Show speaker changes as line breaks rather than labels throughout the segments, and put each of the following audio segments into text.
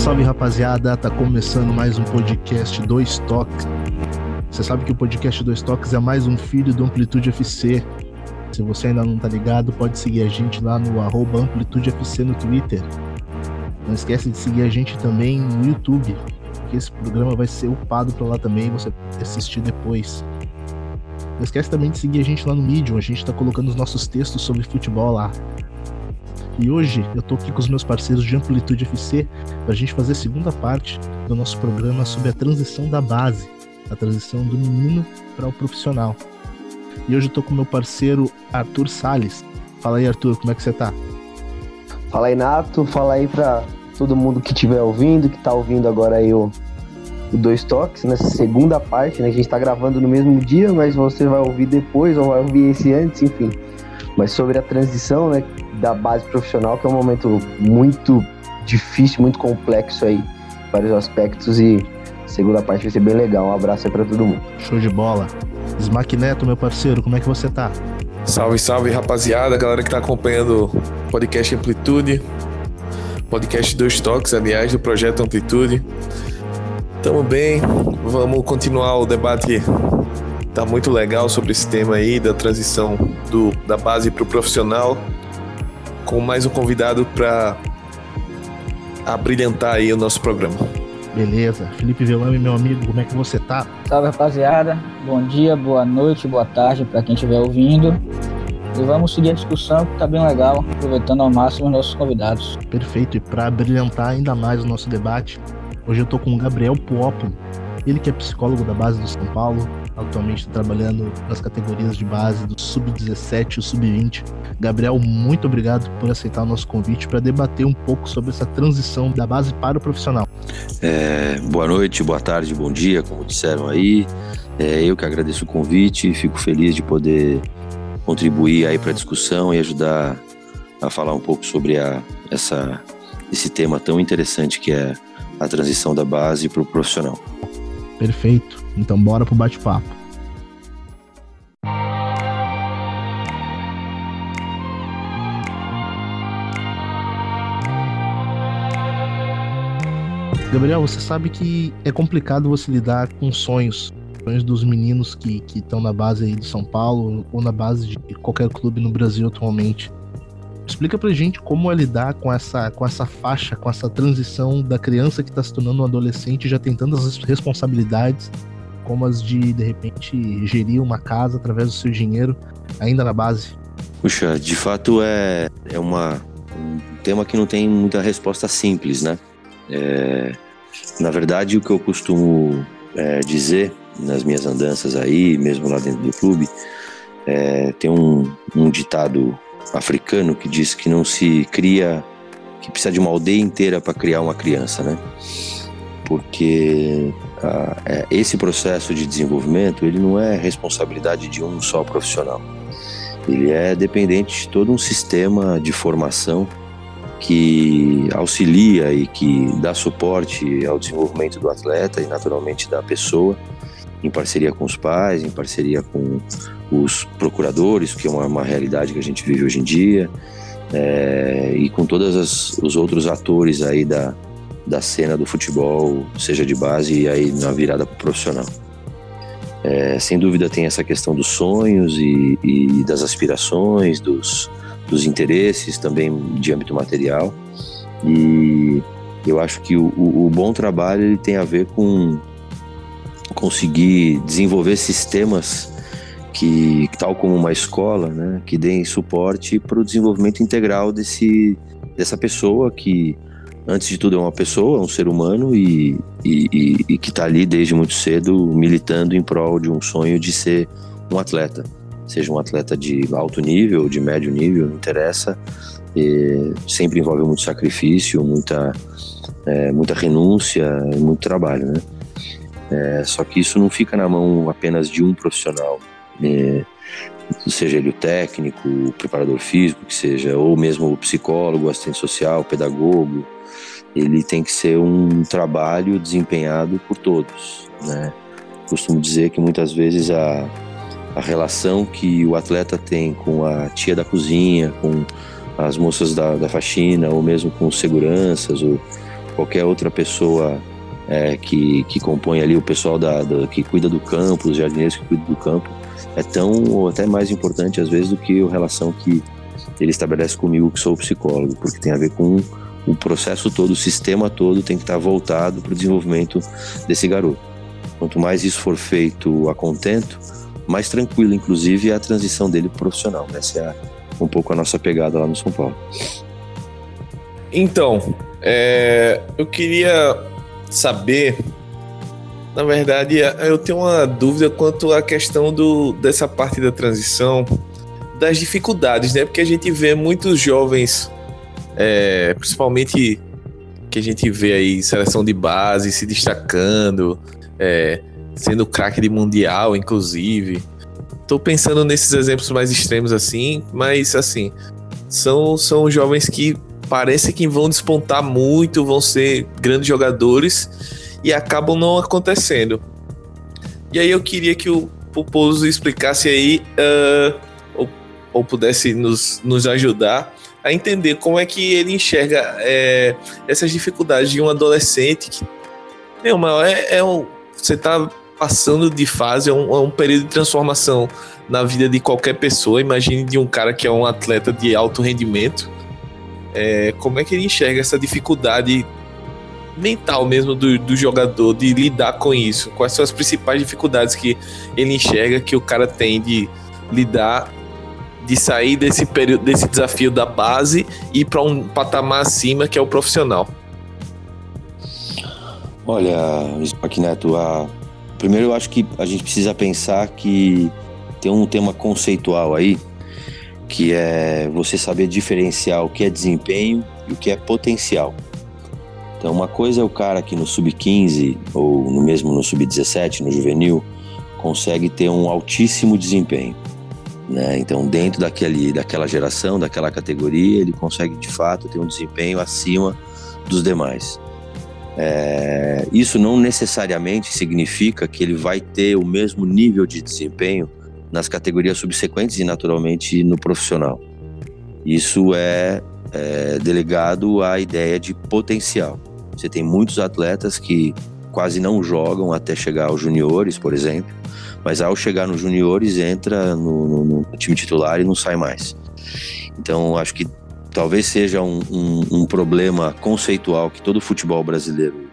Salve, rapaziada, tá começando mais um podcast Dois Toques. Você sabe que o podcast Dois Toques é mais um filho do Amplitude FC. Se você ainda não tá ligado, pode seguir a gente lá no arroba Amplitude FC no Twitter. Não esquece de seguir a gente também no YouTube, que esse programa vai ser upado pra lá também, você assistir depois. Não esquece também de seguir a gente lá no Medium, a gente tá colocando os nossos textos sobre futebol lá. E hoje eu tô aqui com os meus parceiros de Amplitude FC para a gente fazer a segunda parte do nosso programa sobre a transição da base, a transição do menino para o profissional. E hoje eu tô com meu parceiro Arthur Sales. Fala aí, Arthur, como é que você tá?
Fala aí, Nato, fala aí pra todo mundo que estiver ouvindo, que tá ouvindo agora aí o, o Dois Toques, nessa segunda parte, né? A gente tá gravando no mesmo dia, mas você vai ouvir depois ou vai ouvir esse antes, enfim. Mas sobre a transição, né, da base profissional, que é um momento muito difícil, muito complexo aí, vários aspectos e segunda parte vai ser bem legal. Um abraço aí pra todo mundo.
Show de bola. Smack Neto, meu parceiro, como é que você tá?
Salve, salve, rapaziada, galera que tá acompanhando o podcast Amplitude, podcast Dois Toques, aliás, do projeto Amplitude. Tamo bem, vamos continuar o debate, tá muito legal sobre esse tema aí, da transição do, da base pro profissional, com mais um convidado para abrilhantar aí o nosso programa.
Beleza. Felipe Velame, meu amigo, como é que você tá?
Salve rapaziada, bom dia, boa noite, boa tarde para quem estiver ouvindo. E vamos seguir a discussão que tá bem legal, aproveitando ao máximo os nossos convidados.
Perfeito. E para brilhantar ainda mais o nosso debate, hoje eu tô com o Gabriel Puopolo. Ele que é psicólogo da base do São Paulo, atualmente está trabalhando nas categorias de base do sub-17 e sub-20. Gabriel, muito obrigado por aceitar o nosso convite para debater um pouco sobre essa transição da base para o profissional.
É, boa noite, boa tarde, bom dia, como disseram aí. É, eu que agradeço o convite, fico feliz de poder contribuir aí para a discussão e ajudar a falar um pouco sobre a, essa, esse tema tão interessante que é a transição da base para o profissional.
Perfeito. Então bora pro bate-papo. Gabriel, você sabe que é complicado você lidar com sonhos, sonhos dos meninos que estão na base aí de São Paulo ou na base de qualquer clube no Brasil atualmente. Explica pra gente como é lidar com essa, com essa faixa, com essa transição da criança que está se tornando um adolescente, já tem tantas responsabilidades, como as de, de repente, gerir uma casa através do seu dinheiro, ainda na base.
Puxa, de fato é, é uma, um tema que não tem muita resposta simples, né? É, na verdade, o que eu costumo é, dizer nas minhas andanças aí, mesmo lá dentro do clube, é, tem um, um ditado africano que diz que não se cria, que precisa de uma aldeia inteira para criar uma criança, né? Porque ah, é, esse processo de desenvolvimento ele não é responsabilidade de um só profissional. Ele é dependente de todo um sistema de formação que auxilia e que dá suporte ao desenvolvimento do atleta e naturalmente da pessoa, em parceria com os pais, em parceria com os procuradores, que é uma, uma realidade que a gente vive hoje em dia, é, e com todos os outros atores aí da, da cena do futebol, seja de base e aí na virada profissional. É, sem dúvida tem essa questão dos sonhos e, e das aspirações, dos, dos interesses também de âmbito material. E eu acho que o, o, o bom trabalho ele tem a ver com conseguir desenvolver sistemas que, tal como uma escola, né, que deem suporte para o desenvolvimento integral desse, dessa pessoa que, antes de tudo, é uma pessoa, é um ser humano e, e, e, e que está ali desde muito cedo militando em prol de um sonho de ser um atleta seja um atleta de alto nível, de médio nível, não interessa. Sempre envolve muito sacrifício, muita, é, muita renúncia, muito trabalho, né? É, só que isso não fica na mão apenas de um profissional, é, seja ele o técnico, o preparador físico, que seja, ou mesmo o psicólogo, o assistente social, o pedagogo. Ele tem que ser um trabalho desempenhado por todos, né? Costumo dizer que muitas vezes a a relação que o atleta tem com a tia da cozinha, com as moças da, da faxina, ou mesmo com seguranças, ou, qualquer outra pessoa é, que, que compõe ali o pessoal da, da, que cuida do campo, os jardineiros que cuidam do campo, é tão ou até mais importante às vezes do que a relação que ele estabelece comigo, que sou psicólogo, porque tem a ver com o processo todo, o sistema todo tem que estar voltado para o desenvolvimento desse garoto. Quanto mais isso for feito a contento, mais tranquilo, inclusive, é a transição dele profissional. Essa é um pouco a nossa pegada lá no São Paulo.
Então, é, eu queria saber. Na verdade, eu tenho uma dúvida quanto à questão do, dessa parte da transição, das dificuldades, né? Porque a gente vê muitos jovens, é, principalmente que a gente vê aí seleção de base se destacando, é, sendo craque de mundial, inclusive. Tô pensando nesses exemplos mais extremos assim, mas assim, são, são jovens que parece que vão despontar muito, vão ser grandes jogadores e acabam não acontecendo. E aí eu queria que o Poposo explicasse aí, uh, ou, ou, pudesse nos, nos ajudar a entender como é que ele enxerga é, essas dificuldades de um adolescente que, meu, é, é um, você tá passando de fase, é um, é um período de transformação na vida de qualquer pessoa. Imagine de um cara que é um atleta de alto rendimento é, como é que ele enxerga essa dificuldade mental mesmo do, do jogador de lidar com isso? Quais são as principais dificuldades que ele enxerga que o cara tem de lidar, de sair desse período, desse desafio da base e para um patamar acima que é o profissional?
Olha, aqui Neto, a... primeiro eu acho que a gente precisa pensar que tem um tema conceitual aí que é você saber diferenciar o que é desempenho e o que é potencial. Então, uma coisa é o cara que no sub-15 ou no mesmo no sub-17, no juvenil, consegue ter um altíssimo desempenho. Né? Então, dentro daquele, daquela geração, daquela categoria, ele consegue de fato ter um desempenho acima dos demais. É, isso não necessariamente significa que ele vai ter o mesmo nível de desempenho nas categorias subsequentes e naturalmente no profissional. Isso é, é delegado à ideia de potencial. Você tem muitos atletas que quase não jogam até chegar aos juniores, por exemplo, mas ao chegar nos juniores entra no, no, no time titular e não sai mais. Então acho que talvez seja um, um, um problema conceitual que todo futebol brasileiro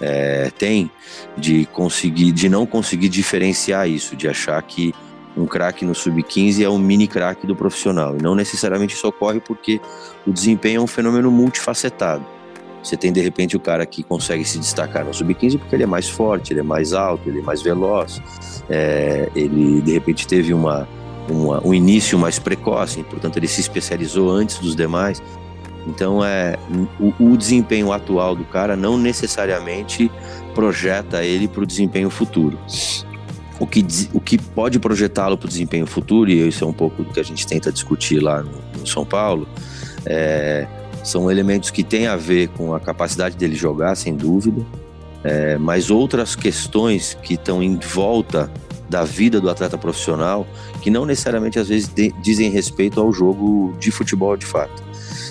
é, tem de conseguir, de não conseguir diferenciar isso, de achar que um craque no sub-15 é um mini craque do profissional. E não necessariamente isso ocorre porque o desempenho é um fenômeno multifacetado. Você tem de repente o cara que consegue se destacar no sub-15 porque ele é mais forte, ele é mais alto, ele é mais veloz, é, ele de repente teve uma, uma, um início mais precoce, portanto ele se especializou antes dos demais. Então é o, o desempenho atual do cara não necessariamente projeta ele para o desempenho futuro o que, o que pode projetá-lo para o desempenho futuro, e isso é um pouco do que a gente tenta discutir lá no, no São Paulo, é, são elementos que têm a ver com a capacidade dele jogar, sem dúvida, é, mas outras questões que estão em volta da vida do atleta profissional, que não necessariamente às vezes de, dizem respeito ao jogo de futebol de fato.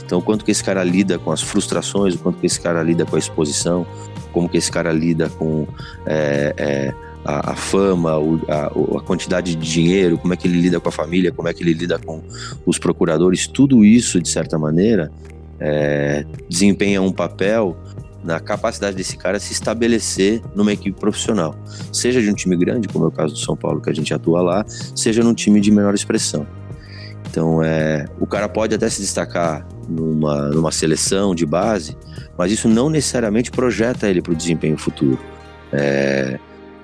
Então, o quanto que esse cara lida com as frustrações, o quanto que esse cara lida com a exposição, como que esse cara lida com é, é a, a fama, o, a, a, quantidade de dinheiro, como é que ele lida com a família, como é que ele lida com os procuradores, tudo isso, de certa maneira, é, desempenha um papel na capacidade desse cara se estabelecer numa equipe profissional, seja de um time grande, como é o caso do São Paulo que a gente atua lá, seja num time de menor expressão. Então, é, o cara pode até se destacar numa, numa seleção de base, mas isso não necessariamente projeta ele para o desempenho futuro. É,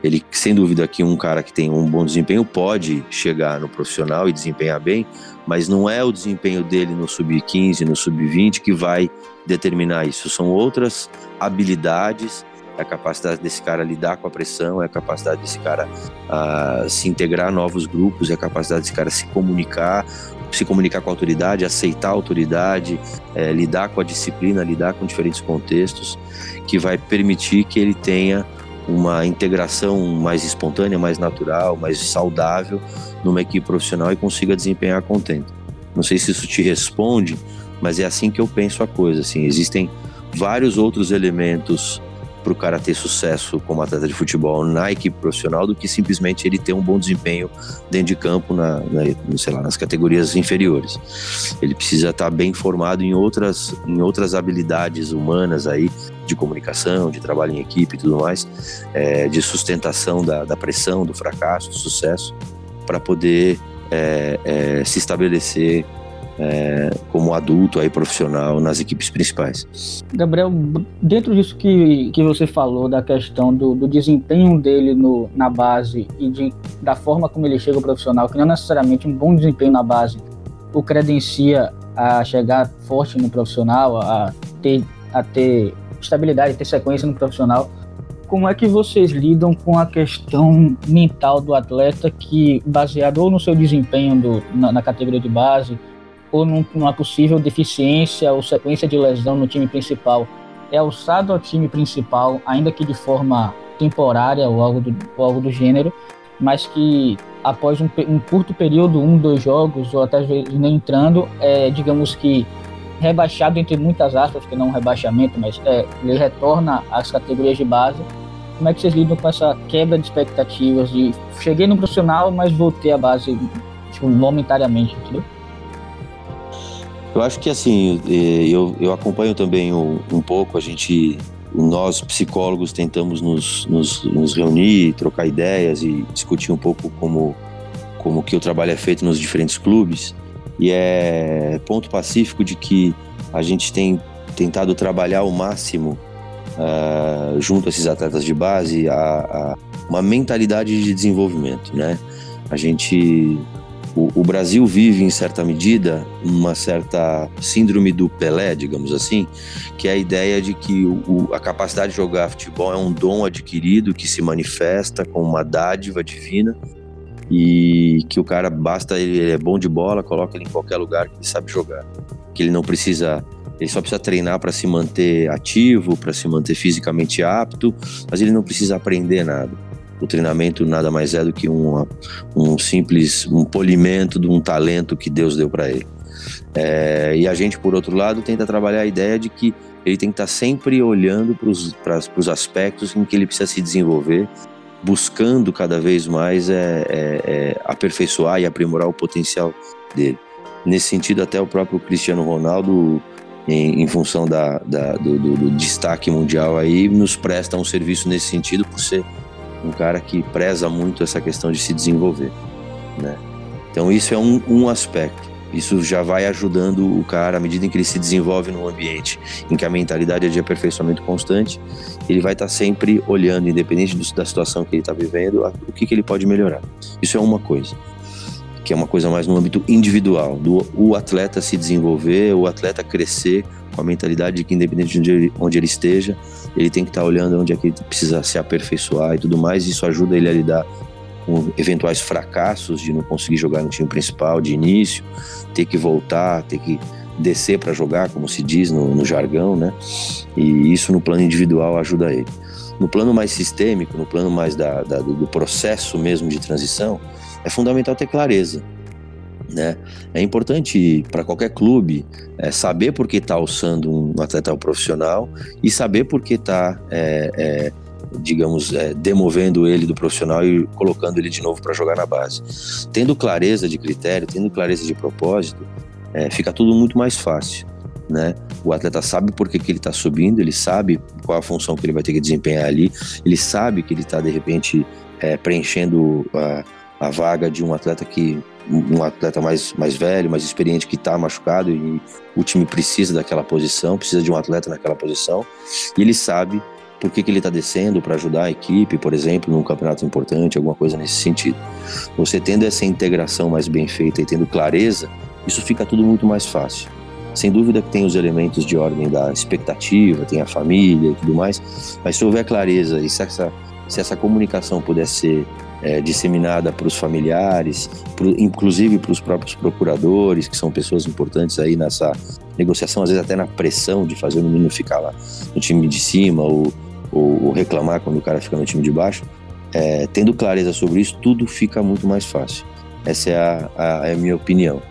ele, sem dúvida, que um cara que tem um bom desempenho pode chegar no profissional e desempenhar bem, mas não é o desempenho dele no sub-15, no sub-20 que vai determinar isso. São outras habilidades, é a capacidade desse cara lidar com a pressão, é a capacidade desse cara uh, se integrar a novos grupos, é a capacidade desse cara se comunicar, se comunicar com a autoridade, aceitar a autoridade, é, lidar com a disciplina, lidar com diferentes contextos, que vai permitir que ele tenha uma integração mais espontânea, mais natural, mais saudável numa equipe profissional e consiga desempenhar contente. Não sei se isso te responde, mas é assim que eu penso a coisa. Assim, existem vários outros elementos para o cara ter sucesso como atleta de futebol na equipe profissional do que simplesmente ele ter um bom desempenho dentro de campo na, na sei lá, nas categorias inferiores. Ele precisa estar tá bem formado em outras, em outras habilidades humanas aí de comunicação, de trabalho em equipe e tudo mais, é, de sustentação da, da pressão, do fracasso, do sucesso, para poder é, é, se estabelecer é, como adulto aí profissional nas equipes principais.
Gabriel, dentro disso que, que você falou da questão do, do desempenho dele no, na base e de, da forma como ele chega ao profissional, que não necessariamente um bom desempenho na base o credencia a chegar forte no profissional, a ter, a ter estabilidade, ter sequência no profissional. Como é que vocês lidam com a questão mental do atleta que, baseado ou no seu desempenho do, na, na categoria de base, numa possível deficiência ou sequência de lesão no time principal é alçado ao time principal, ainda que de forma temporária ou algo do, ou algo do gênero, mas que após um, um, curto período, um, dois jogos, ou até às vezes nem entrando, é, digamos que rebaixado entre muitas aspas, que não um rebaixamento, mas é, ele retorna às categorias de base. Como é que vocês lidam com essa quebra de expectativas de cheguei no profissional, mas voltei à base tipo, entendeu?
Eu acho que assim, é, eu, eu acompanho também um, pouco, a gente, nós psicólogos tentamos nos, nos, nos, reunir, trocar ideias e discutir um pouco como, como que o trabalho é feito nos diferentes clubes. E é ponto pacífico de que a gente tem tentado trabalhar ao máximo uh, junto a esses atletas de base a, a uma mentalidade de desenvolvimento, né? A gente o, o, Brasil vive, em certa medida, uma certa síndrome do Pelé, digamos assim, que é a ideia de que o, a capacidade de jogar futebol é um dom adquirido que se manifesta com uma dádiva divina e que o cara basta ele, ele é bom de bola, coloca ele em qualquer lugar que ele sabe jogar, que ele não precisa ele só precisa treinar para se manter ativo, para se manter fisicamente apto, mas ele não precisa aprender nada. O treinamento nada mais é do que uma, um simples um polimento de um talento que Deus deu para ele. É, e a gente, por outro lado, tenta trabalhar a ideia de que ele tem que estar sempre olhando para os aspectos em que ele precisa se desenvolver, buscando cada vez mais é, é, é, aperfeiçoar e aprimorar o potencial dele. Nesse sentido, até o próprio Cristiano Ronaldo, em, em função da, da do, do, do, destaque mundial aí, nos presta um serviço nesse sentido por ser um cara que preza muito essa questão de se desenvolver, né? Então isso é um, um aspecto. Isso já vai ajudando o cara à medida em que ele se desenvolve num ambiente em que a mentalidade é de aperfeiçoamento constante, ele vai estar sempre olhando, independente do, da situação que ele está vivendo, o que, que ele pode melhorar. Isso é uma coisa que é uma coisa mais no âmbito individual, do o atleta se desenvolver, o atleta crescer com a mentalidade de que independente de onde ele, onde ele esteja, ele tem que estar olhando onde é que ele precisa se aperfeiçoar e tudo mais. Isso ajuda ele a lidar com eventuais fracassos de não conseguir jogar no time principal de início, ter que voltar, ter que descer para jogar, como se diz no, no, jargão, né? E isso no plano individual ajuda ele. No plano mais sistêmico, no plano mais da, da, do processo mesmo de transição, é fundamental ter clareza. Né? É importante para qualquer clube é, saber por que está alçando um atleta profissional e saber por que está, é, é, digamos, é, demovendo ele do profissional e colocando ele de novo para jogar na base. Tendo clareza de critério, tendo clareza de propósito, é, fica tudo muito mais fácil. Né? O atleta sabe por que, que ele está subindo, ele sabe qual a função que ele vai ter que desempenhar ali, ele sabe que ele está de repente é, preenchendo a, a vaga de um atleta que um atleta mais, mais velho, mais experiente que está machucado e o time precisa daquela posição, precisa de um atleta naquela posição e ele sabe por que, que ele está descendo para ajudar a equipe, por exemplo, num campeonato importante, alguma coisa nesse sentido. Você tendo essa integração mais bem feita e tendo clareza, isso fica tudo muito mais fácil. Sem dúvida que tem os elementos de ordem da expectativa, tem a família e tudo mais, mas se houver clareza e se essa, se essa comunicação puder ser é, disseminada para os familiares, pro, inclusive para os próprios procuradores, que são pessoas importantes aí nessa negociação, às vezes até na pressão de fazer o menino ficar lá no time de cima ou, ou, ou reclamar quando o cara fica no time de baixo. É, tendo clareza sobre isso, tudo fica muito mais fácil. Essa é a, a, é a minha opinião.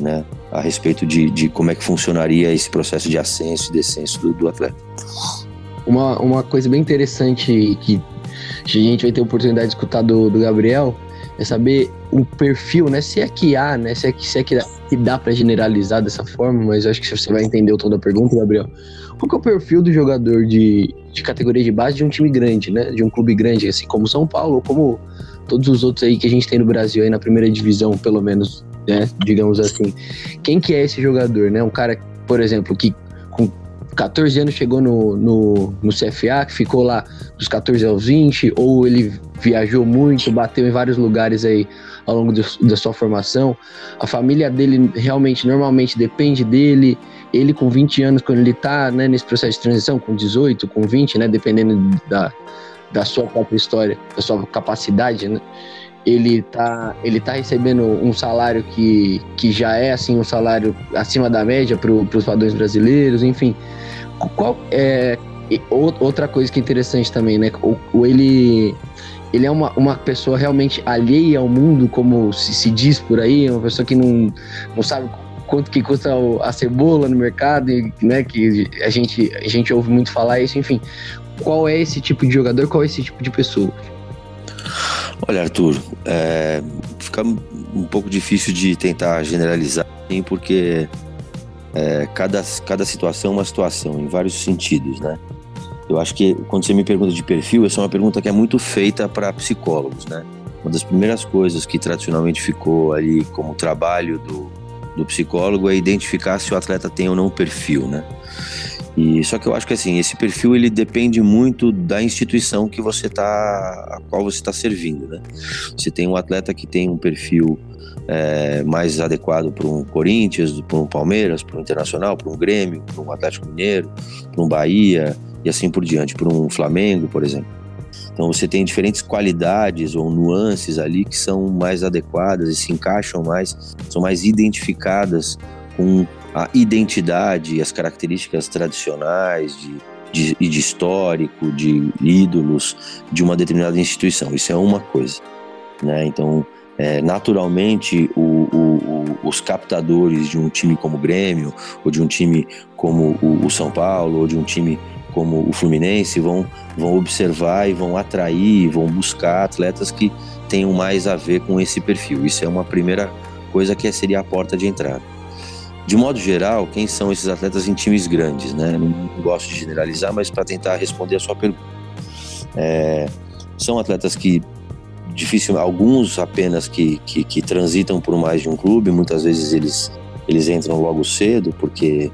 né, a respeito de, de como é que funcionaria esse processo de ascenso e descenso do, do atleta.
Uma, uma coisa bem interessante que a gente vai ter oportunidade de escutar do, do Gabriel é saber o perfil, né? Se é que há, né? Se é que, se é que dá, que dá para generalizar dessa forma, mas acho que você vai entender o tom da pergunta, Gabriel. Qual é o perfil do jogador de, de categoria de base de um time grande, né? De um clube grande, assim como São Paulo, ou como todos os outros aí que a gente tem no Brasil aí na primeira divisão, pelo menos, né? Digamos assim. Quem que é esse jogador, né? Um cara, por exemplo, que 14 anos chegou no, no, no CFA, que ficou lá dos 14 aos 20, ou ele viajou muito, bateu em vários lugares aí ao longo do, da sua formação. A família dele realmente, normalmente, depende dele. Ele com 20 anos, quando ele tá né, nesse processo de transição, com 18, com 20, né, dependendo da, da sua própria história, da sua capacidade, né? Ele tá, ele tá recebendo um salário que, que já é assim um salário acima da média para os padrões brasileiros, enfim. Qual é outra coisa que é interessante também, né? O, o ele ele é uma, uma pessoa realmente alheia ao mundo, como se, se diz por aí, uma pessoa que não, não sabe quanto que custa a cebola no mercado, né? Que a gente, a gente ouve muito falar isso, enfim. Qual é esse tipo de jogador, qual é esse tipo de pessoa?
Olha, Arthur, é, fica um pouco difícil de tentar generalizar, porque é, cada, cada situação é uma situação, em vários sentidos, né? Eu acho que quando você me pergunta de perfil, essa é uma pergunta que é muito feita para psicólogos, né? Uma das primeiras coisas que tradicionalmente ficou ali como trabalho do, do psicólogo é identificar se o atleta tem ou não perfil, né? E só que eu acho que assim, esse perfil ele depende muito da instituição que você tá, a qual você está servindo, né? Você tem um atleta que tem um perfil é, mais adequado para um Corinthians, para um Palmeiras, para um Internacional, para um Grêmio, para um Atlético Mineiro, para um Bahia e assim por diante, para um Flamengo, por exemplo. Então você tem diferentes qualidades ou nuances ali que são mais adequadas e se encaixam mais, são mais identificadas com a identidade as características tradicionais de, de, de histórico, de ídolos de uma determinada instituição. Isso é uma coisa. Né? Então, é, naturalmente, o, o, o, os captadores de um time como o Grêmio, ou de um time como o, São Paulo, ou de um time como o Fluminense vão, vão observar e vão atrair, vão buscar atletas que tenham mais a ver com esse perfil. Isso é uma primeira coisa que seria a porta de entrada. De modo geral, quem são esses atletas em times grandes? Né? Não, gosto de generalizar, mas para tentar responder a sua pergunta. É, são atletas que difícil, alguns apenas que, que, que transitam por mais de um clube, muitas vezes eles, eles entram logo cedo, porque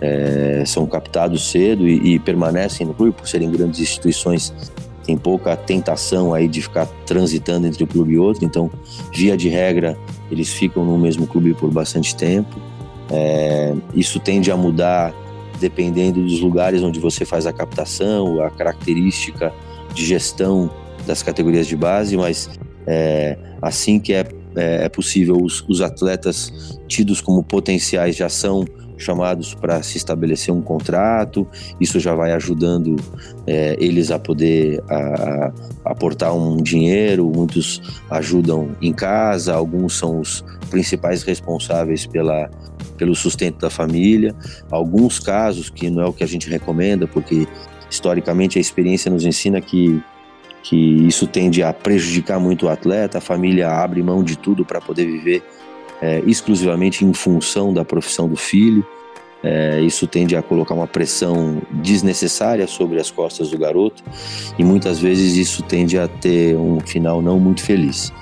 é, são captados cedo e, e, permanecem no clube por serem grandes instituições tem pouca tentação aí de ficar transitando entre um clube e outro então via de regra eles ficam no mesmo clube por bastante tempo é, isso tende a mudar dependendo dos lugares onde você faz a captação a característica de gestão das categorias de base mas é, assim que é, é, é possível os, os atletas tidos como potenciais já são chamados para se estabelecer um contrato, isso já vai ajudando é, eles a poder aportar um dinheiro, muitos ajudam em casa, alguns são os principais responsáveis pela, pelo sustento da família, alguns casos que não é o que a gente recomenda, porque historicamente a experiência nos ensina que que isso tende a prejudicar muito o atleta, a família abre mão de tudo para poder viver é, exclusivamente em função da profissão do filho. É, isso tende a colocar uma pressão desnecessária sobre as costas do garoto e muitas vezes isso tende a ter um final não muito feliz.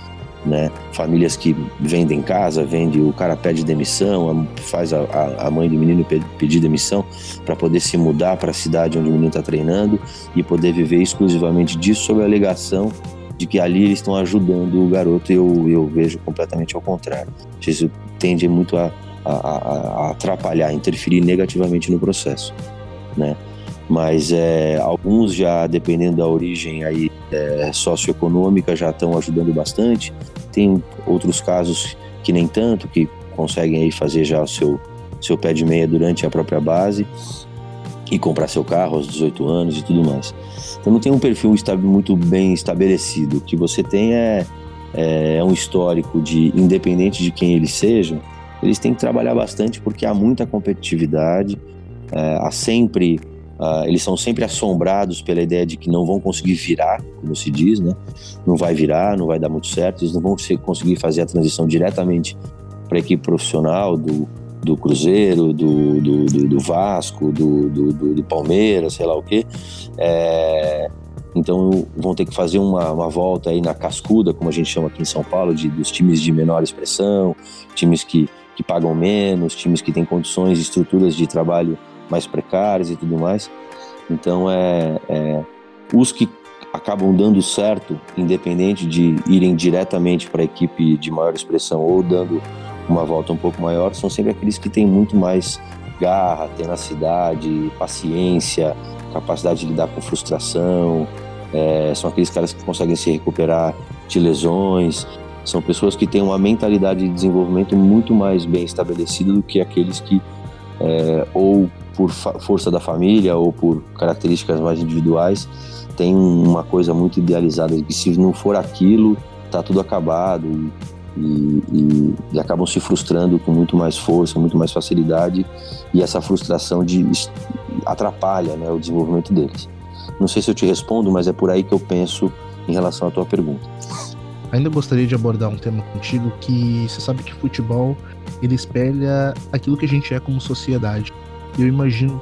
Né? Famílias que vendem casa, vende, o cara pede demissão, faz a, a mãe do menino pedir demissão para poder se mudar para a cidade onde o menino está treinando e poder viver exclusivamente disso sob a alegação de que ali eles estão ajudando o garoto, eu, eu vejo completamente ao contrário. Isso tende muito a, a, a atrapalhar, interferir negativamente no processo, né? Mas é, alguns já, dependendo da origem aí é, socioeconômica, já estão ajudando bastante. Tem outros casos que nem tanto, que conseguem aí fazer já o seu, seu pé de meia durante a própria base e comprar seu carro aos 18 anos e tudo mais. Então não tem um perfil muito bem estabelecido. O que você tem é, é, é um histórico de, independente de quem ele seja, eles têm que trabalhar bastante porque há muita competitividade, é, há sempre Uh, eles são sempre assombrados pela ideia de que não vão conseguir virar, como se diz, né? Não vai virar, não vai dar muito certo, eles não vão conseguir fazer a transição diretamente para a equipe profissional do, do Cruzeiro, do, do, do, do Vasco, do, do, do, Palmeiras, sei lá o quê. É, então vão ter que fazer uma, uma volta aí na cascuda, como a gente chama aqui em São Paulo, de, dos times de menor expressão, times que, que pagam menos, times que têm condições e estruturas de trabalho mais precárias e tudo mais. Então, é, é os que acabam dando certo, independente de irem diretamente para a equipe de maior expressão ou dando uma volta um pouco maior, são sempre aqueles que têm muito mais garra, tenacidade, paciência, capacidade de lidar com frustração. É, são aqueles caras que conseguem se recuperar de lesões. São pessoas que têm uma mentalidade de desenvolvimento muito mais bem estabelecida do que aqueles que é, ou por força da família ou por características mais individuais, tem uma coisa muito idealizada de que se não for aquilo, tá tudo acabado e, e, e, acabam se frustrando com muito mais força, muito mais facilidade e essa frustração de atrapalha né, o desenvolvimento deles. Não sei se eu te respondo, mas é por aí que eu penso em relação à tua pergunta.
Ainda gostaria de abordar um tema contigo que você sabe que futebol ele espelha aquilo que a gente é como sociedade eu imagino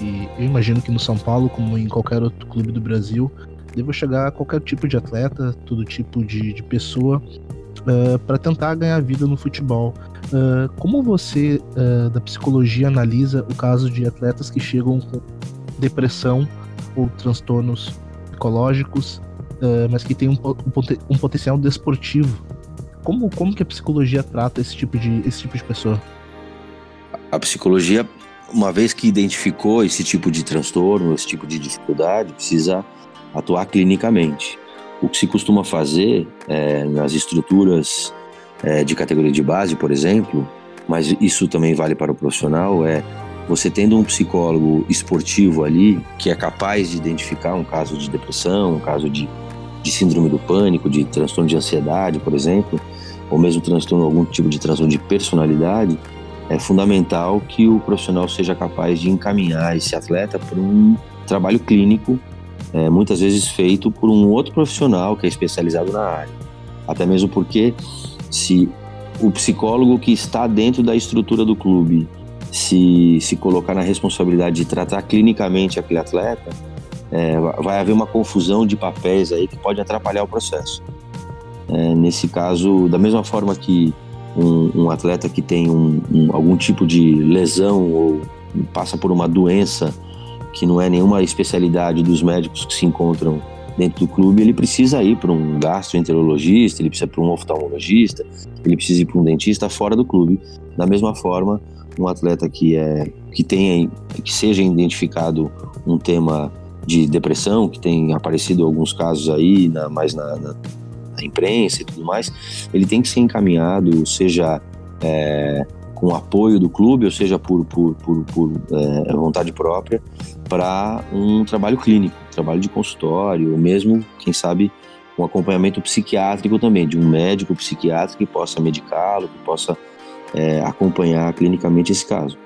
e eu imagino que no São Paulo, como em qualquer outro clube do Brasil, deva chegar qualquer tipo de atleta, todo tipo de, de pessoa uh, eh, para tentar ganhar vida no futebol. Uh, como você uh, da psicologia analisa o caso de atletas que chegam com depressão ou transtornos psicológicos, mas que têm um, um, um potencial desportivo? Como, como que a psicologia trata esse tipo de, esse tipo de pessoa?
A psicologia uma vez que identificou esse tipo de transtorno, esse tipo de dificuldade, precisa atuar clinicamente. O que se costuma fazer é, nas estruturas é, de categoria de base, por exemplo, mas isso também vale para o profissional, é você tendo um psicólogo esportivo ali que é capaz de identificar um caso de depressão, um caso de, de síndrome do pânico, de transtorno de ansiedade, por exemplo, ou mesmo transtorno, algum tipo de transtorno de personalidade, é fundamental que o profissional seja capaz de encaminhar esse atleta para um trabalho clínico, é, muitas vezes feito por um outro profissional que é especializado na área. Até mesmo porque se o psicólogo que está dentro da estrutura do clube se, se colocar na responsabilidade de tratar clinicamente aquele atleta, é, vai haver uma confusão de papéis aí que pode atrapalhar o processo. É, nesse caso, da mesma forma que um, um atleta que tem um, um, algum tipo de lesão ou passa por uma doença que não é nenhuma especialidade dos médicos que se encontram dentro do clube, ele precisa ir para um gastroenterologista, ele precisa para um oftalmologista, ele precisa ir para um dentista fora do clube. Da mesma forma, um atleta que é que tenha que seja identificado um tema de depressão, que tem aparecido alguns casos aí, na, mais na, na na imprensa e tudo mais, ele tem que ser encaminhado, seja é, com apoio do clube, ou seja por, por, por, por é, vontade própria, para um trabalho clínico, trabalho de consultório, ou mesmo, quem sabe, um acompanhamento psiquiátrico também, de um médico psiquiátrico que possa medicá-lo, que possa é, acompanhar clinicamente esse caso.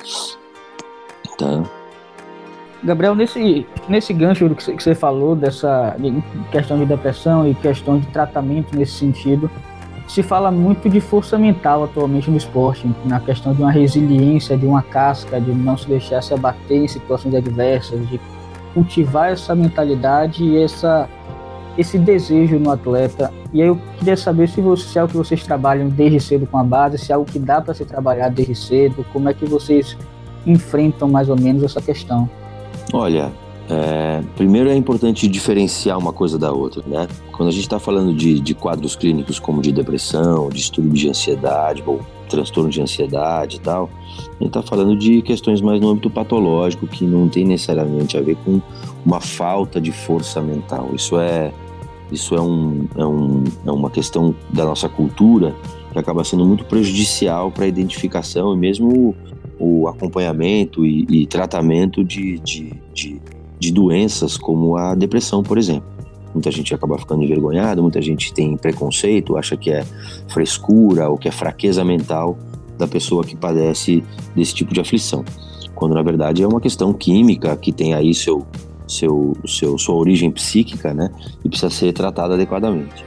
Tá?
Gabriel, nesse, nesse gancho que você falou, dessa questão de depressão e questão de tratamento nesse sentido, se fala muito de força mental atualmente no esporte, na questão de uma resiliência, de uma casca, de não se deixar se abater em situações adversas, de cultivar essa mentalidade e essa, esse desejo no atleta. E aí eu queria saber se, você, se é algo que vocês trabalham desde cedo com a base, se é algo que dá para se trabalhar desde cedo, como é que vocês enfrentam mais ou menos essa questão.
Olha, é, primeiro é importante diferenciar uma coisa da outra, né? Quando a gente está falando de, de, quadros clínicos como de depressão, distúrbio de ansiedade ou transtorno de ansiedade e tal, a gente está falando de questões mais no âmbito patológico que não tem necessariamente a ver com uma falta de força mental. Isso é isso é, um, é, um, é uma questão da nossa cultura que acaba sendo muito prejudicial para a identificação e mesmo o acompanhamento e, e tratamento de, de, de, de, doenças como a depressão, por exemplo. Muita gente acaba ficando envergonhada, muita gente tem preconceito, acha que é frescura ou que é fraqueza mental da pessoa que padece desse tipo de aflição. Quando na verdade é uma questão química que tem aí seu, seu, seu, sua origem psíquica, né? E precisa ser tratada adequadamente.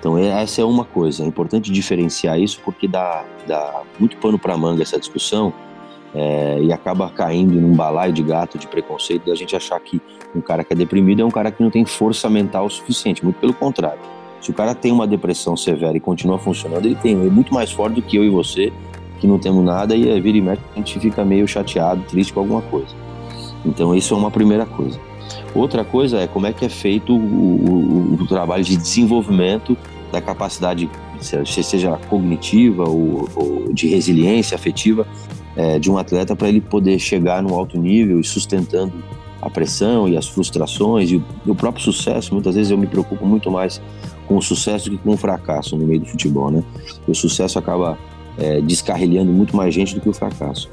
Então essa é uma coisa, é importante diferenciar isso porque dá, dá muito pano para manga essa discussão é, e acaba caindo num balaio de gato de preconceito da gente achar que um cara que é deprimido é um cara que não tem força mental suficiente, muito pelo contrário. Se o cara tem uma depressão severa e continua funcionando, ele tem, é muito mais forte do que eu e você, que não temos nada e vira e mexe a gente fica meio chateado, triste com alguma coisa. Então isso é uma primeira coisa. Outra coisa é como é que é feito o, o, o trabalho de desenvolvimento da capacidade, seja cognitiva ou, ou de resiliência afetiva, é, de um atleta para ele poder chegar no alto nível e sustentando a pressão e as frustrações e o próprio sucesso. Muitas vezes eu me preocupo muito mais com o sucesso do que com o fracasso no meio do futebol, né? O sucesso acaba é, descarrilhando muito mais gente do que o fracasso.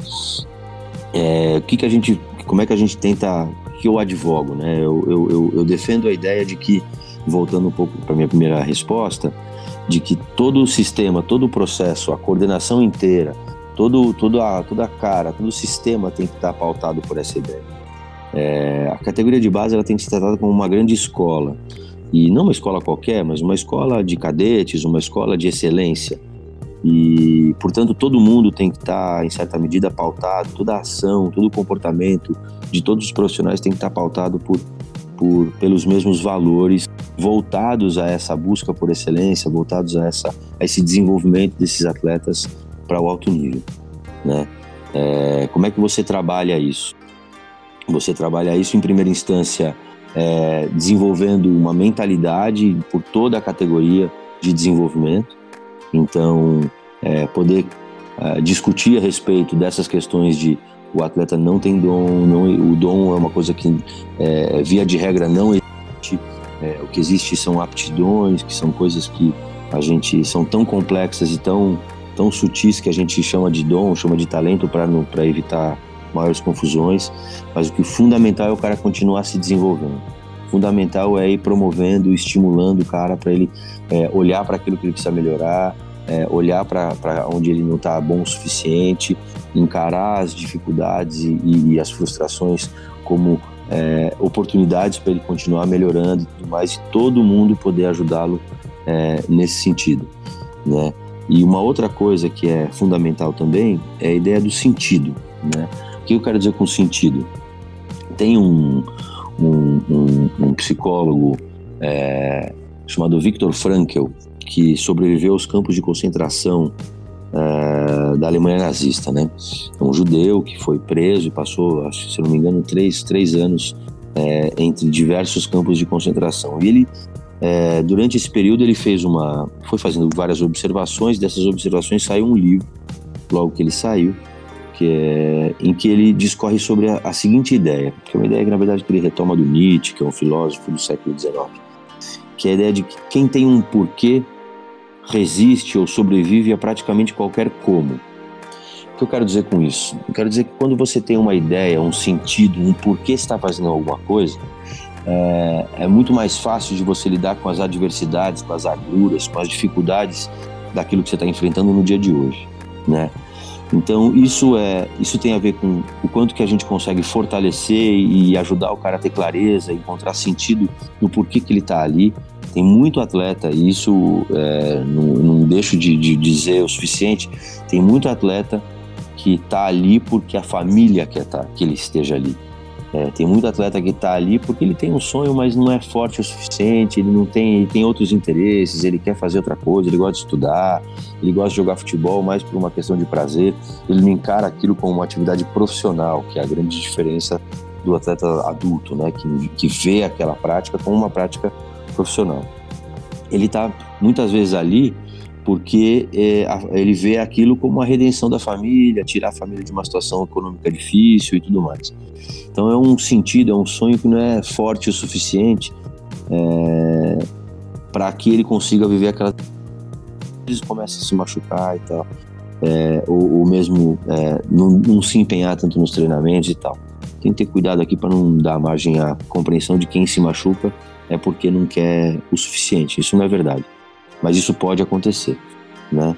É, que, que a gente, como é que a gente tenta, que eu advogo, né? Eu, eu, eu, eu defendo a ideia de que, voltando um pouco para minha primeira resposta, de que todo o sistema, todo o processo, a coordenação inteira, todo, todo a, toda a cara, todo o sistema tem que estar pautado por essa ideia. É, a categoria de base ela tem que ser tratada como uma grande escola e não uma escola qualquer, mas uma escola de cadetes, uma escola de excelência. E, portanto, todo mundo tem que estar, em certa medida, pautado, toda a ação, todo o comportamento de todos os profissionais tem que estar pautado por, por, pelos mesmos valores, voltados a essa busca por excelência, voltados a, essa, a esse desenvolvimento desses atletas para o alto nível. Né? É, como é que você trabalha isso? Você trabalha isso, em primeira instância, é, desenvolvendo uma mentalidade por toda a categoria de desenvolvimento. Então, é, poder é, discutir a respeito dessas questões de o atleta não tem dom, não, o dom é uma coisa que, é, via de regra, não existe. É, o que existe são aptidões, que são coisas que a gente são tão complexas e tão, tão sutis que a gente chama de dom, chama de talento para evitar maiores confusões, mas o que fundamental é o cara continuar se desenvolvendo. Fundamental é ir promovendo, estimulando o cara para ele é, olhar para aquilo que ele precisa melhorar, é, olhar para onde ele não está bom o suficiente, encarar as dificuldades e, e as frustrações como é, oportunidades para ele continuar melhorando e tudo mais, e todo mundo poder ajudá-lo é, nesse sentido, né? E uma outra coisa que é fundamental também é a ideia do sentido, né? que eu quero dizer com sentido? Tem um, um, um, um psicólogo é, chamado Viktor Frankl, que sobreviveu aos campos de concentração é, da Alemanha nazista, né? É um judeu que foi preso e passou, acho, se não me engano, três, três anos é, entre diversos campos de concentração. E ele, é, durante esse período, ele fez uma, foi fazendo várias observações. Dessas observações saiu um livro, logo que ele saiu, que é, em que ele discorre sobre a, a, seguinte ideia, que é uma ideia que na verdade que ele retoma do Nietzsche, que é um filósofo do século XIX, que é a ideia de que quem tem um porquê resiste ou sobrevive a praticamente qualquer como. O que eu quero dizer com isso? Eu quero dizer que quando você tem uma ideia, um sentido, um porquê está fazendo alguma coisa, é, é muito mais fácil de você lidar com as adversidades, com as agruras, com as dificuldades daquilo que você está enfrentando no dia de hoje, né? Então isso é isso tem a ver com o quanto que a gente consegue fortalecer e ajudar o cara a ter clareza, encontrar sentido no porquê que ele está ali. Tem muito atleta e isso é, não, não, deixo de, de dizer o suficiente. Tem muito atleta que está ali porque a família quer tá, que ele esteja ali. É, tem muito atleta que está ali porque ele tem um sonho, mas não é forte o suficiente, ele não tem, ele tem outros interesses, ele quer fazer outra coisa, ele gosta de estudar, ele gosta de jogar futebol mais por uma questão de prazer, ele não encara aquilo como uma atividade profissional, que é a grande diferença do atleta adulto, né, que, que vê aquela prática como uma prática profissional. Ele está muitas vezes ali porque é, ele vê aquilo como uma redenção da família, tirar a família de uma situação econômica difícil e tudo mais. Então é um sentido, é um sonho que não é forte o suficiente é, para que ele consiga viver aquela. Eles começam a se machucar e tal, é, ou, ou, mesmo é, não, não se empenhar tanto nos treinamentos e tal. Tem que ter cuidado aqui para não dar margem à compreensão de quem se machuca é porque não quer o suficiente. Isso não é verdade mas isso pode acontecer, né?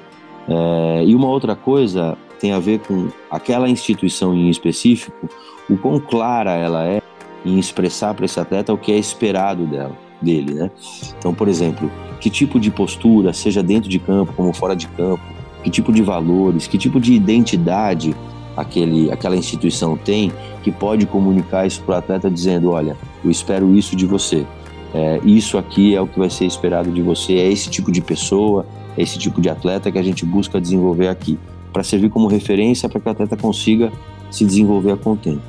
É, e uma outra coisa tem a ver com aquela instituição em específico, o quão clara ela é em expressar para esse atleta o que é esperado dela, dele, né? Então, por exemplo, que tipo de postura, seja dentro de campo como fora de campo, que tipo de valores, que tipo de identidade aquele, aquela instituição tem que pode comunicar isso para o atleta dizendo, olha, eu espero isso de você, é, isso aqui é o que vai ser esperado de você, é esse tipo de pessoa, é esse tipo de atleta que a gente busca desenvolver aqui, para servir como referência para que o atleta consiga se desenvolver a contento.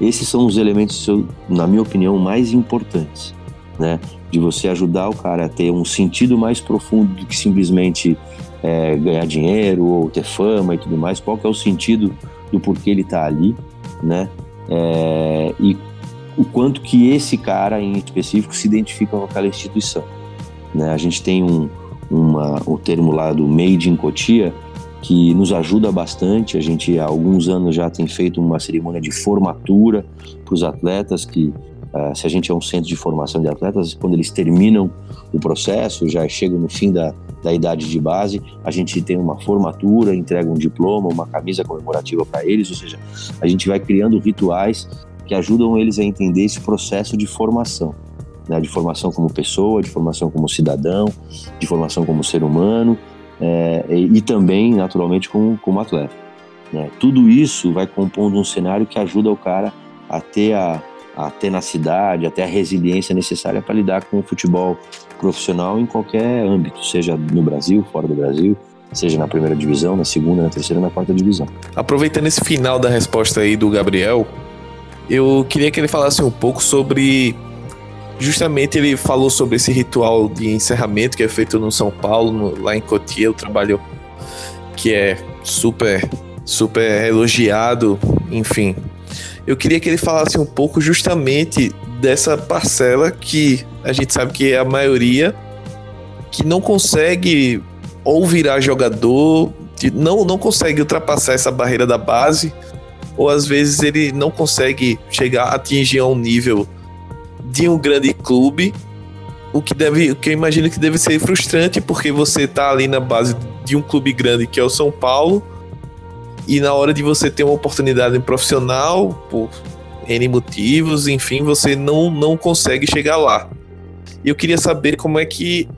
Esses são os elementos, na minha opinião, mais importantes, né? De você ajudar o cara a ter um sentido mais profundo do que simplesmente é, ganhar dinheiro ou ter fama e tudo mais. Qual que é o sentido do porquê ele está ali, né? É, e o quanto que esse cara em específico se identifica com aquela instituição. Né? A gente tem um, uma, o termo lá do Made in Cotia, que nos ajuda bastante. A gente há alguns anos já tem feito uma cerimônia de formatura para os atletas que Uh, se a gente é um centro de formação de atletas, quando eles terminam o processo, já chegam no fim da, da idade de base, a gente tem uma formatura, entrega um diploma, uma camisa comemorativa para eles, ou seja, a gente vai criando rituais que ajudam eles a entender esse processo de formação, né? de formação como pessoa, de formação como cidadão, de formação como ser humano, é, e também, naturalmente, como, como atleta. Né? Tudo isso vai compondo um cenário que ajuda o cara a ter a, a tenacidade, até a resiliência necessária para lidar com o futebol profissional em qualquer âmbito, seja no Brasil, fora do Brasil, seja na primeira divisão, na segunda, na terceira, na quarta divisão.
Aproveitando esse final da resposta aí do Gabriel, eu queria que ele falasse um pouco sobre justamente ele falou sobre esse ritual de encerramento que é feito no São Paulo, no, lá em Cotia, o trabalho que é super, super elogiado, enfim. Eu queria que ele falasse um pouco justamente dessa parcela que a gente sabe que é a maioria que não consegue ou virar jogador, não, não consegue ultrapassar essa barreira da base, ou às vezes ele não consegue chegar a atingir um nível de um grande clube, o que deve, o que eu imagino que deve ser frustrante, porque você tá ali na base de um clube grande que é o São Paulo, e na hora de você ter uma oportunidade profissional, por N motivos, enfim, você não, não consegue chegar lá. Eu queria saber como é que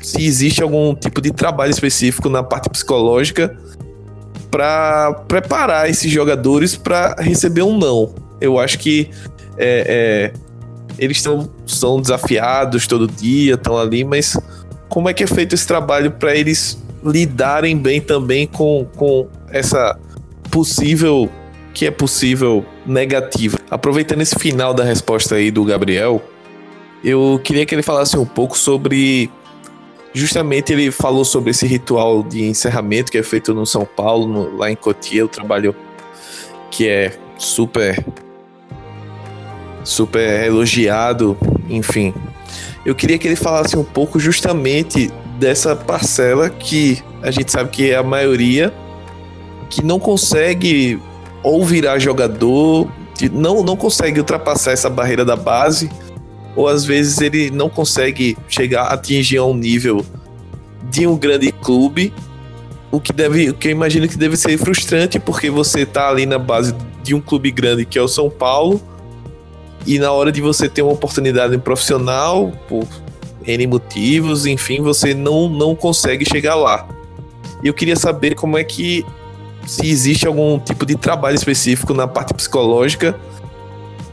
se existe algum tipo de trabalho específico na parte psicológica para preparar esses jogadores para receber um não. Eu acho que é, é, eles tão, são desafiados todo dia, estão ali, mas como é que é feito esse trabalho para eles lidarem bem também com, com essa possível que é possível negativa. Aproveitando esse final da resposta aí do Gabriel, eu queria que ele falasse um pouco sobre justamente ele falou sobre esse ritual de encerramento que é feito no São Paulo, no, lá em Cotia, o trabalho que é super super elogiado, enfim. Eu queria que ele falasse um pouco justamente dessa parcela que a gente sabe que é a maioria que não consegue ou virar jogador, não, não consegue ultrapassar essa barreira da base, ou às vezes ele não consegue chegar a atingir um nível de um grande clube, o que deve, o que eu imagino que deve ser frustrante, porque você tá ali na base de um clube grande que é o São Paulo, e na hora de você ter uma oportunidade profissional, por N motivos, enfim, você não, não consegue chegar lá. E eu queria saber como é que se existe algum tipo de trabalho específico na parte psicológica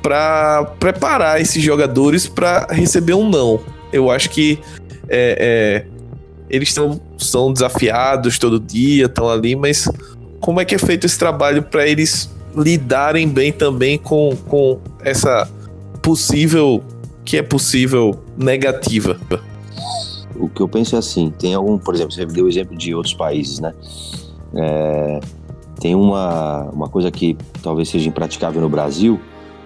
para preparar esses jogadores para receber um não. Eu acho que é, é, eles tão, são desafiados todo dia, estão ali, mas como é que é feito esse trabalho para eles lidarem bem também com, com essa possível que é possível negativa.
O que eu penso é assim, tem algum, por exemplo, você deu o exemplo de outros países, né? É, tem uma, uma coisa que talvez seja impraticável no Brasil,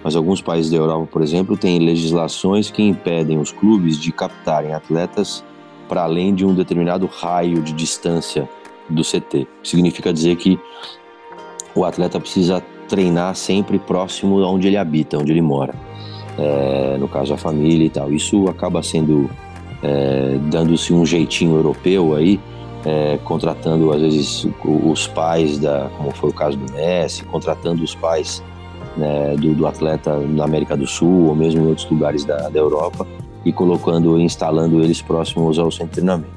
mas alguns países da Europa, por exemplo, têm legislações que impedem os clubes de captarem atletas para além de um determinado raio de distância do CT. Significa dizer que o atleta precisa treinar sempre próximo a onde ele habita, onde ele mora é, no caso a família e tal. Isso acaba sendo é, dando-se um jeitinho europeu aí é, contratando às vezes os pais da, como foi o caso do Messi, contratando os pais né, do, do, atleta na América do Sul ou mesmo em outros lugares da, da Europa e colocando, instalando eles próximos ao centro de treinamento.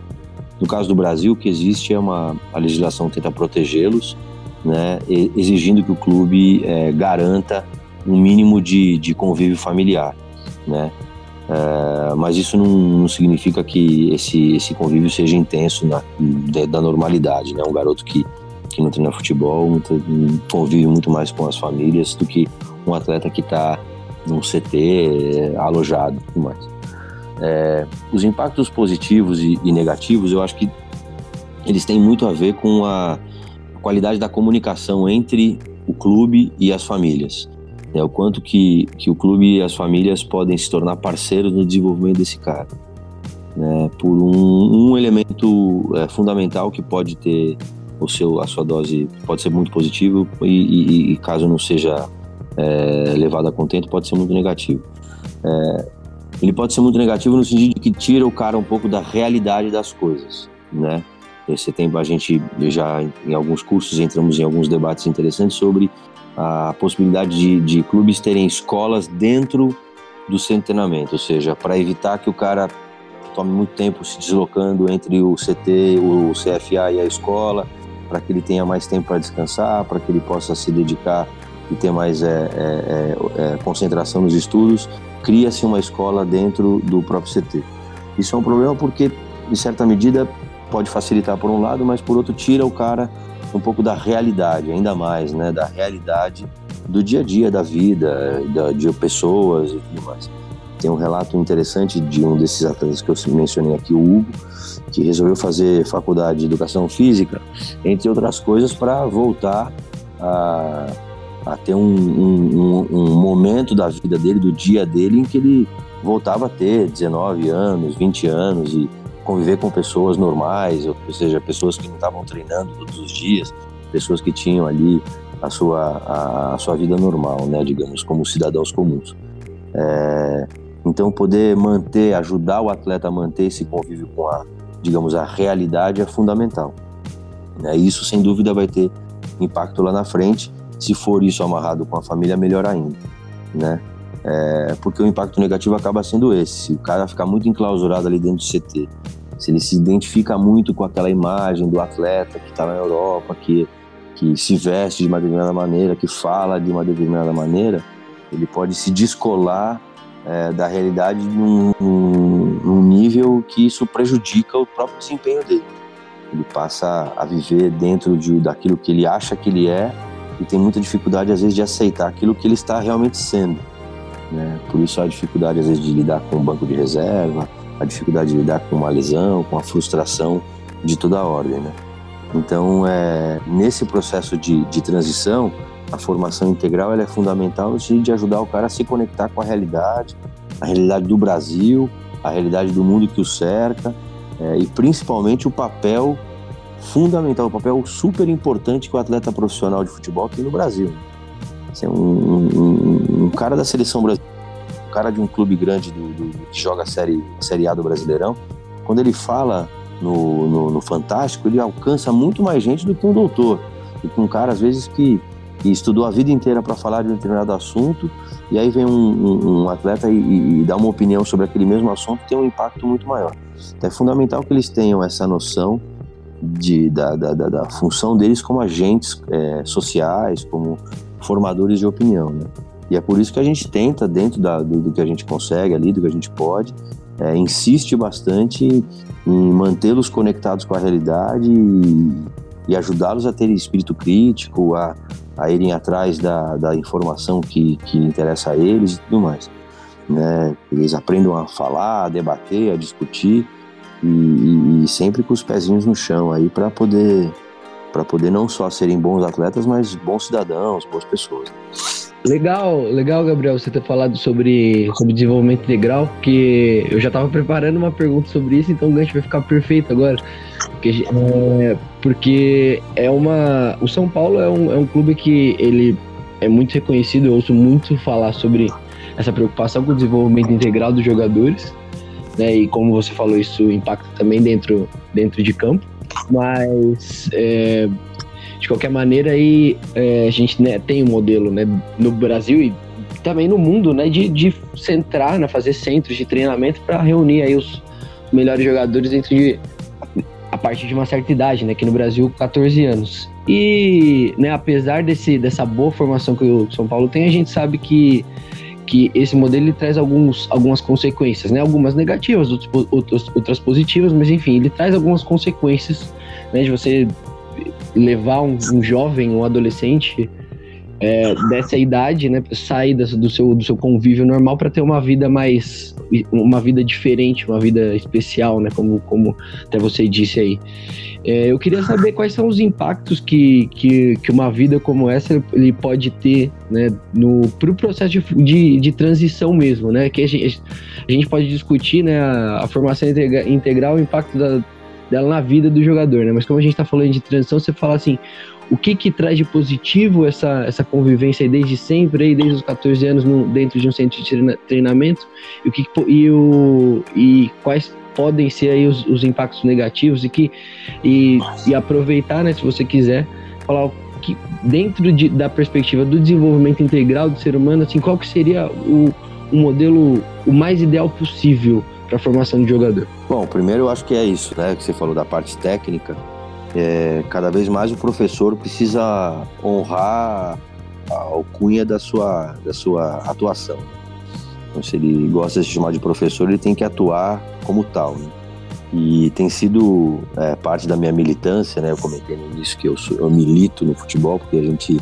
No caso do Brasil, o que existe é uma a legislação tenta protegê-los, né, exigindo que o clube é, garanta um mínimo de, de convívio familiar, né. É, mas isso não, não, significa que esse, esse convívio seja intenso na, de, da normalidade, né? Um garoto que, que não treina futebol convive muito mais com as famílias do que um atleta que está num CT alojado e tudo mais. É, os impactos positivos e, e, negativos, eu acho que eles têm muito a ver com a qualidade da comunicação entre o clube e as famílias. É, o quanto que, que o clube e as famílias podem se tornar parceiros no desenvolvimento desse cara. Né, por um, um elemento é, fundamental que pode ter o seu, a sua dose pode ser muito positivo e, e, e caso não seja é, levado a contento pode ser muito negativo. É, ele pode ser muito negativo no sentido de que tira o cara um pouco da realidade das coisas, né? Você tem a gente já em alguns cursos entramos em alguns debates interessantes sobre a possibilidade de, de clubes terem escolas dentro do centenamento, ou seja, para evitar que o cara tome muito tempo se deslocando entre o CT, o CFA e a escola, para que ele tenha mais tempo para descansar, para que ele possa se dedicar e ter mais é, é, é, é concentração nos estudos cria-se uma escola dentro do próprio CT. Isso é um problema porque, em certa medida, pode facilitar por um lado, mas por outro tira o cara um pouco da realidade, ainda mais, né, da realidade do dia a dia da vida, da, de pessoas e tudo mais. Tem um relato interessante de um desses atletas que eu mencionei aqui, o Hugo, que resolveu fazer faculdade de educação física, entre outras coisas, para voltar a a ter um, um, um, momento da vida dele, do dia dele, em que ele voltava a ter 19 anos, 20 anos e conviver com pessoas normais, ou seja, pessoas que não estavam treinando todos os dias, pessoas que tinham ali a sua, a, a sua vida normal, né, digamos, como cidadãos comuns. É, então, poder manter, ajudar o atleta a manter esse convívio com a, digamos, a realidade é fundamental. Né? Isso, sem dúvida, vai ter impacto lá na frente se for isso amarrado com a família, melhor ainda, né? É, porque o impacto negativo acaba sendo esse. Se o cara ficar muito enclausurado ali dentro do CT, se ele se identifica muito com aquela imagem do atleta que está na Europa, que, que se veste de uma determinada maneira, que fala de uma determinada maneira, ele pode se descolar é, da realidade num, num, nível que isso prejudica o próprio desempenho dele. Ele passa a viver dentro de, daquilo que ele acha que ele é e tem muita dificuldade às vezes de aceitar aquilo que ele está realmente sendo. Né? Por isso a dificuldade às vezes de lidar com o banco de reserva, a dificuldade de lidar com uma lesão, com a frustração de toda a ordem. Né? Então, é, nesse processo de, de transição, a formação integral é fundamental no sentido de ajudar o cara a se conectar com a realidade, a realidade do Brasil, a realidade do mundo que o cerca, é, e principalmente o papel fundamental, um papel super importante que o atleta profissional de futebol tem no Brasil. Assim, um, um, um, cara da seleção brasileira, um cara de um clube grande do, do, que joga a série, a série A do Brasileirão, quando ele fala no, no, no, Fantástico, ele alcança muito mais gente do que um doutor, do que um cara, às vezes, que, que estudou a vida inteira para falar de um determinado assunto, e aí vem um, um atleta e, e, dá uma opinião sobre aquele mesmo assunto, tem um impacto muito maior. Então é fundamental que eles tenham essa noção de, da, da, da, função deles como agentes é, sociais, como formadores de opinião. Né? E é por isso que a gente tenta, dentro da, do, do, que a gente consegue ali, do que a gente pode, é, insiste bastante em mantê-los conectados com a realidade e, e ajudá-los a ter espírito crítico, a, a irem atrás da, da informação que, que interessa a eles e tudo mais. Né? Eles aprendam a falar, a debater, a discutir e, e, sempre com os pezinhos no chão aí para poder para poder não só serem bons atletas, mas bons cidadãos, boas pessoas.
Legal, legal, Gabriel, você ter falado sobre, sobre desenvolvimento integral, porque eu já estava preparando uma pergunta sobre isso, então o gancho vai ficar perfeito agora. Porque é, porque é uma. O São Paulo é um, é um clube que ele é muito reconhecido, eu ouço muito falar sobre essa preocupação com o desenvolvimento integral dos jogadores né? E como você falou, isso impacta também dentro, dentro de campo. Mas é, de qualquer maneira aí é, a gente né, tem um modelo né, no Brasil e também no mundo né, de, de centrar, né, fazer centros de treinamento para reunir aí os melhores jogadores dentro de a partir de uma certa idade, né? Aqui no Brasil, 14 anos. E, né, apesar desse, dessa boa formação que o São Paulo tem, a gente sabe que, que esse modelo ele traz alguns, algumas consequências, né? Algumas negativas, outras, outras positivas, mas enfim, ele traz algumas consequências, né? De você levar um, um jovem, um adolescente é, dessa idade, né, sair do seu, do seu convívio normal para ter uma vida mais, uma vida diferente, uma vida especial, né, como, como até você disse aí. É, eu queria saber quais são os impactos que, que, que uma vida como essa ele pode ter, né, no pro processo de, de, de transição mesmo, né, que a gente, a gente pode discutir, né, a, a formação integral, o impacto da, dela na vida do jogador, né, mas como a gente está falando de transição, você fala assim, o que que traz de positivo essa, essa convivência aí desde sempre, aí desde os 14 anos no, dentro de um centro de treinamento e, o que, e, o, e quais podem ser aí os, os impactos negativos e que e, e aproveitar, né, se você quiser, falar que dentro de, da perspectiva do desenvolvimento integral do ser humano, assim, qual que seria o, o modelo o mais ideal possível para a formação de jogador?
Bom, primeiro eu acho que é isso, né, que você falou da parte técnica, é, cada vez mais o professor precisa honrar a alcunha da sua, da sua atuação. Então, se ele gosta de se chamar de professor, ele tem que atuar como tal. Né? E tem sido é, parte da minha militância, né? Eu comentei no início que eu, sou, eu milito no futebol, porque a gente,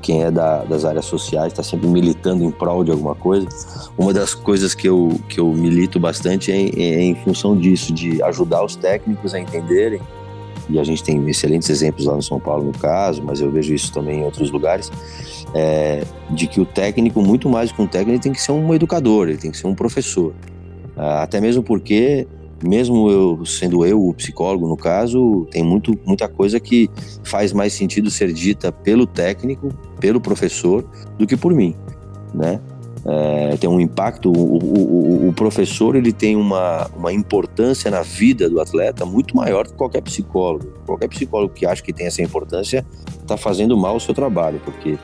quem é da, das áreas sociais, está sempre militando em prol de alguma coisa. Uma das coisas que eu, que eu milito bastante é, é em função disso, de ajudar os técnicos a entenderem e a gente tem excelentes exemplos lá no São Paulo no caso, mas eu vejo isso também em outros lugares, é, de que o técnico, muito mais que um técnico, tem que ser um educador, ele tem que ser um professor. Ah, até mesmo porque, mesmo eu sendo eu o psicólogo no caso, tem muito, muita coisa que faz mais sentido ser dita pelo técnico, pelo professor, do que por mim, né? É, tem um impacto. O, o, o, professor ele tem uma, uma importância na vida do atleta muito maior que qualquer psicólogo. Qualquer psicólogo que acha que tem essa importância está fazendo mal o seu trabalho, porque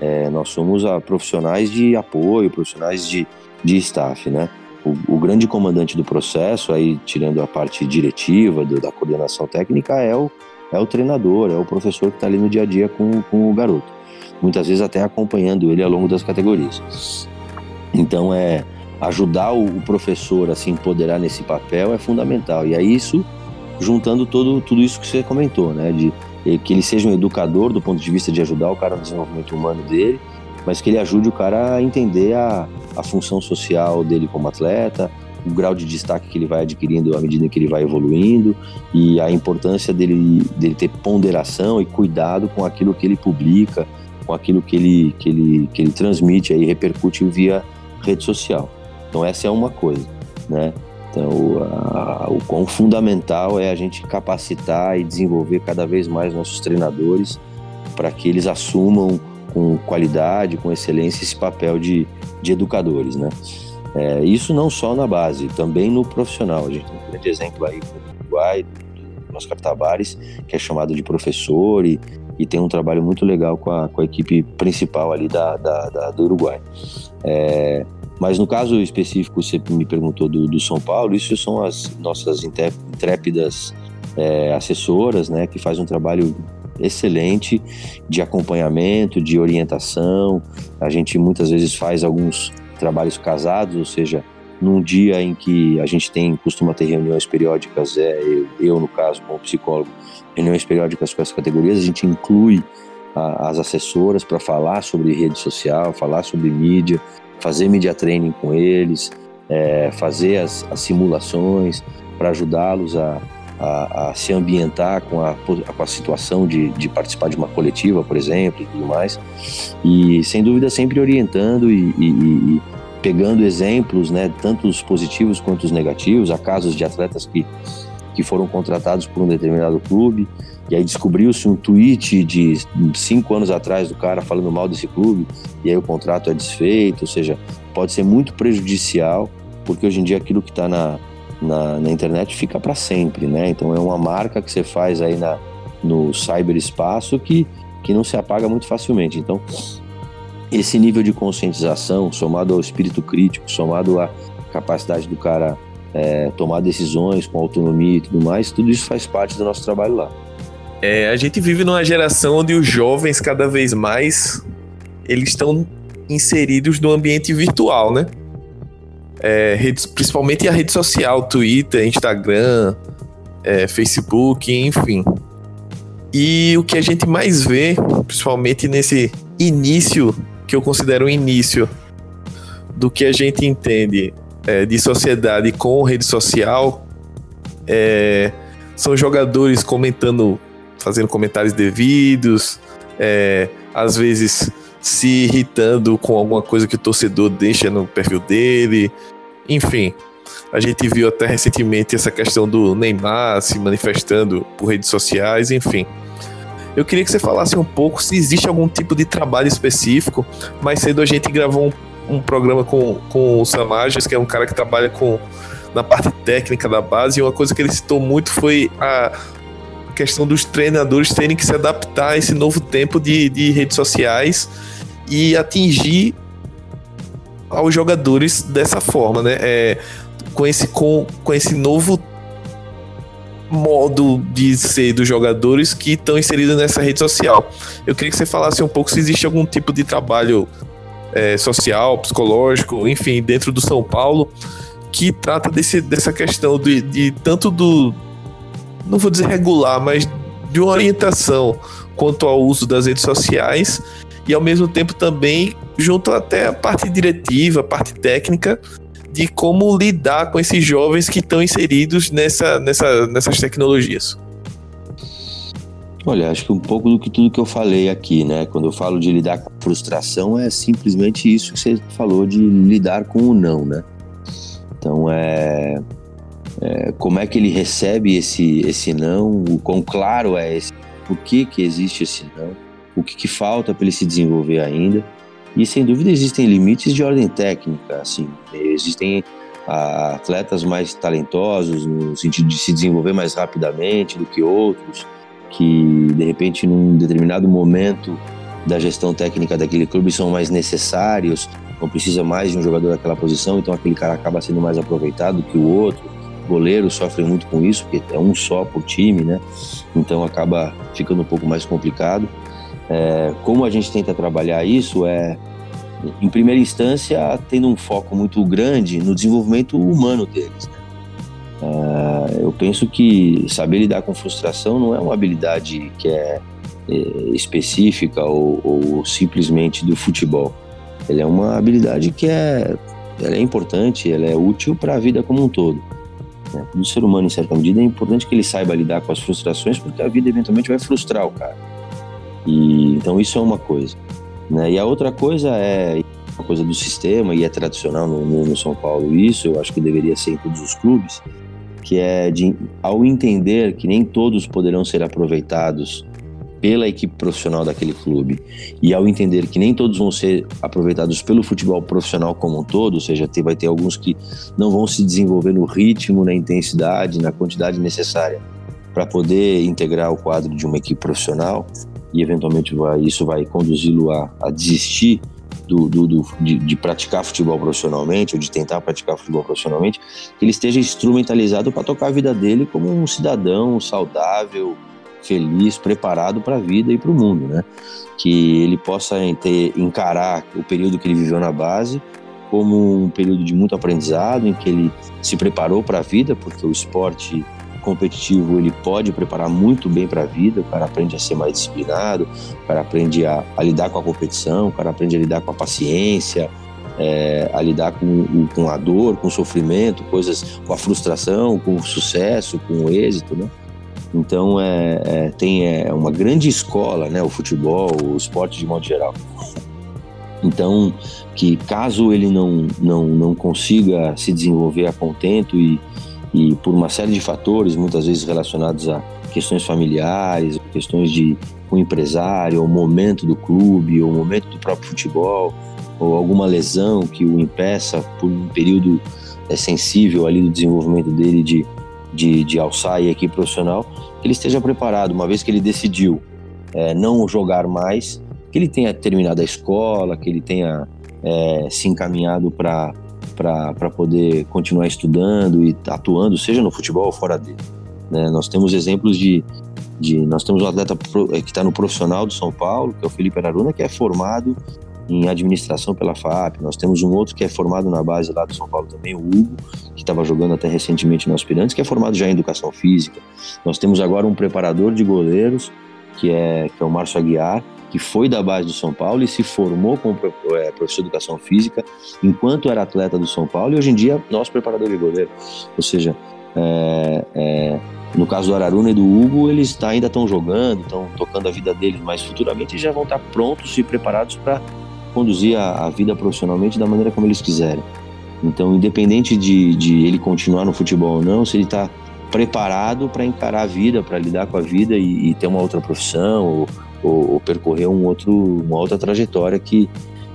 é, nós somos a, profissionais de apoio, profissionais de, de staff, né? O, o, grande comandante do processo, aí tirando a parte diretiva, do, da coordenação técnica, é o, é o treinador, é o professor que está ali no dia a dia com, com o garoto. Muitas vezes até acompanhando ele ao longo das categorias. Então, é ajudar o, professor a se empoderar nesse papel é fundamental. E aí isso juntando todo, tudo isso que você comentou, né? De que ele seja um educador do ponto de vista de ajudar o cara no desenvolvimento humano dele, mas que ele ajude o cara a entender a, a função social dele como atleta, o grau de destaque que ele vai adquirindo à medida que ele vai evoluindo e a importância dele, dele ter ponderação e cuidado com aquilo que ele publica, com aquilo que ele, que ele, que ele transmite e repercute via rede social. Então essa é uma coisa, né? Então a, o quão fundamental é a gente capacitar e desenvolver cada vez mais nossos treinadores para que eles assumam com qualidade, com excelência esse papel de, de educadores, né? É, isso não só na base, também no profissional. A gente tem um grande exemplo aí no Uruguai, do Oscar Tavares, que é chamado de professor e, e tem um trabalho muito legal com a, com a equipe principal ali da, da, da do Uruguai. É, mas no caso específico, você me perguntou do, do, São Paulo, isso são as nossas intrépidas é, assessoras, né, que fazem um trabalho excelente de acompanhamento, de orientação. A gente muitas vezes faz alguns trabalhos casados, ou seja, num dia em que a gente tem costuma ter reuniões periódicas, é, eu, eu no caso como psicólogo, reuniões periódicas com as categorias, a gente inclui a, as assessoras para falar sobre rede social, falar sobre mídia, fazer media training com eles, é, fazer as, as simulações para ajudá-los a, a, a, se ambientar com a, com a situação de, de participar de uma coletiva, por exemplo, e tudo mais. E sem dúvida sempre orientando e, e, e pegando exemplos, né, tanto os positivos quanto os negativos. Há casos de atletas que que foram contratados por um determinado clube, e aí descobriu-se um tweet de cinco anos atrás do cara falando mal desse clube, e aí o contrato é desfeito, ou seja, pode ser muito prejudicial, porque hoje em dia aquilo que está na, na, na internet fica para sempre, né? Então é uma marca que você faz aí na, no cyberespaço que, que não se apaga muito facilmente. Então, esse nível de conscientização, somado ao espírito crítico, somado à capacidade do cara é, tomar decisões com autonomia e tudo mais, tudo isso faz parte do nosso trabalho lá.
É, a gente vive numa geração onde os jovens cada vez mais eles estão inseridos no ambiente virtual, né? É, redes, principalmente a rede social, Twitter, Instagram, é, Facebook, enfim. E o que a gente mais vê, principalmente nesse início, que eu considero o início do que a gente entende é, de sociedade com rede social, é, são jogadores comentando, fazendo comentários devidos, é, às vezes se irritando com alguma coisa que o torcedor deixa no perfil dele. Enfim, a gente viu até recentemente essa questão do Neymar se manifestando por redes sociais, enfim. Eu queria que você falasse um pouco se existe algum tipo de trabalho específico. Mais cedo a gente gravou um, um programa com, com o Samajas, que é um cara que trabalha com na parte técnica da base, e uma coisa que ele citou muito foi a questão dos treinadores terem que se adaptar a esse novo tempo de, de redes sociais e atingir aos jogadores dessa forma, né? É, com, esse, com, com esse novo modo de ser dos jogadores que estão inseridos nessa rede social. Eu queria que você falasse um pouco se existe algum tipo de trabalho é, social, psicológico, enfim, dentro do São Paulo, que trata desse, dessa questão de, de tanto do. Não vou dizer regular, mas de uma orientação quanto ao uso das redes sociais e ao mesmo tempo também junto até a parte diretiva, a parte técnica de como lidar com esses jovens que estão inseridos nessa, nessa, nessas tecnologias.
Olha, acho que um pouco do que tudo que eu falei aqui, né? Quando eu falo de lidar com frustração, é simplesmente isso que você falou de lidar com o não, né? Então é, é como é que ele recebe esse esse não, o quão claro é esse, por que que existe esse não, o que, que falta para ele se desenvolver ainda e sem dúvida existem limites de ordem técnica, assim, existem ah, atletas mais talentosos no sentido de se desenvolver mais rapidamente do que outros, que de repente num determinado momento da gestão técnica daquele clube são mais necessários, não precisa mais de um jogador daquela posição, então aquele cara acaba sendo mais aproveitado que o outro. Goleiros sofrem muito com isso, porque é um só por time, né? Então acaba ficando um pouco mais complicado. É, como a gente tenta trabalhar isso é, em primeira instância, tendo um foco muito grande no desenvolvimento humano deles. Né? É, eu penso que saber lidar com frustração não é uma habilidade que é, é específica ou, ou, simplesmente do futebol. Ela é uma habilidade que é, ela é importante, ela é útil para a vida como um todo. Né? Do ser humano, em certa medida, é importante que ele saiba lidar com as frustrações, porque a vida eventualmente vai frustrar o cara. E, então isso é uma coisa. Né? E a outra coisa é uma coisa do sistema, e é tradicional no, no, São Paulo isso, eu acho que deveria ser em todos os clubes, que é de, ao entender que nem todos poderão ser aproveitados pela equipe profissional daquele clube e ao entender que nem todos vão ser aproveitados pelo futebol profissional como um todo, ou seja, vai ter alguns que não vão se desenvolver no ritmo, na intensidade, na quantidade necessária para poder integrar o quadro de uma equipe profissional, e eventualmente vai, isso vai conduzi-lo a, a, desistir do, do, do de, de, praticar futebol profissionalmente ou de tentar praticar futebol profissionalmente, que ele esteja instrumentalizado para tocar a vida dele como um cidadão saudável, feliz, preparado para a vida e para o mundo, né? Que ele possa ter, encarar o período que ele viveu na base como um período de muito aprendizado, em que ele se preparou para a vida, porque o esporte competitivo ele pode preparar muito bem para a vida, o cara aprende a ser mais disciplinado, o cara aprende a, a, lidar com a competição, o cara aprende a lidar com a paciência, é, a lidar com, com a dor, com o sofrimento, coisas, com a frustração, com o sucesso, com o êxito, né? Então é, é tem é, uma grande escola, né? O futebol, o esporte de modo geral. Então, que caso ele não, não, não consiga se desenvolver a contento e, e por uma série de fatores, muitas vezes relacionados a questões familiares, questões de um empresário, o momento do clube, o momento do próprio futebol, ou alguma lesão que o impeça por um período é sensível ali do desenvolvimento dele de, de, de alçar e equipe profissional, que ele esteja preparado, uma vez que ele decidiu é, não jogar mais, que ele tenha terminado a escola, que ele tenha é, se encaminhado para poder continuar estudando e atuando, seja no futebol ou fora dele. Né? Nós temos exemplos de, de. Nós temos um atleta é, que está no profissional do São Paulo, que é o Felipe Araruna, que é formado em administração pela FAP. Nós temos um outro que é formado na base lá do São Paulo também, o Hugo, que estava jogando até recentemente no Aspirantes, que é formado já em educação física. Nós temos agora um preparador de goleiros, que é, que é o Márcio Aguiar, que foi da base do São Paulo e se formou como é, professor de educação física enquanto era atleta do São Paulo e hoje em dia nosso preparador de goleiro. Ou seja, é, é, no caso do Araruna e do Hugo, eles tá, ainda estão jogando, estão tocando a vida deles, mas futuramente já vão estar prontos e preparados para conduzir a, a, vida profissionalmente da maneira como eles quiserem. Então, independente de, de ele continuar no futebol ou não, se ele está preparado para encarar a vida, para lidar com a vida e, e, ter uma outra profissão ou, ou, ou, percorrer um outro, uma outra trajetória que,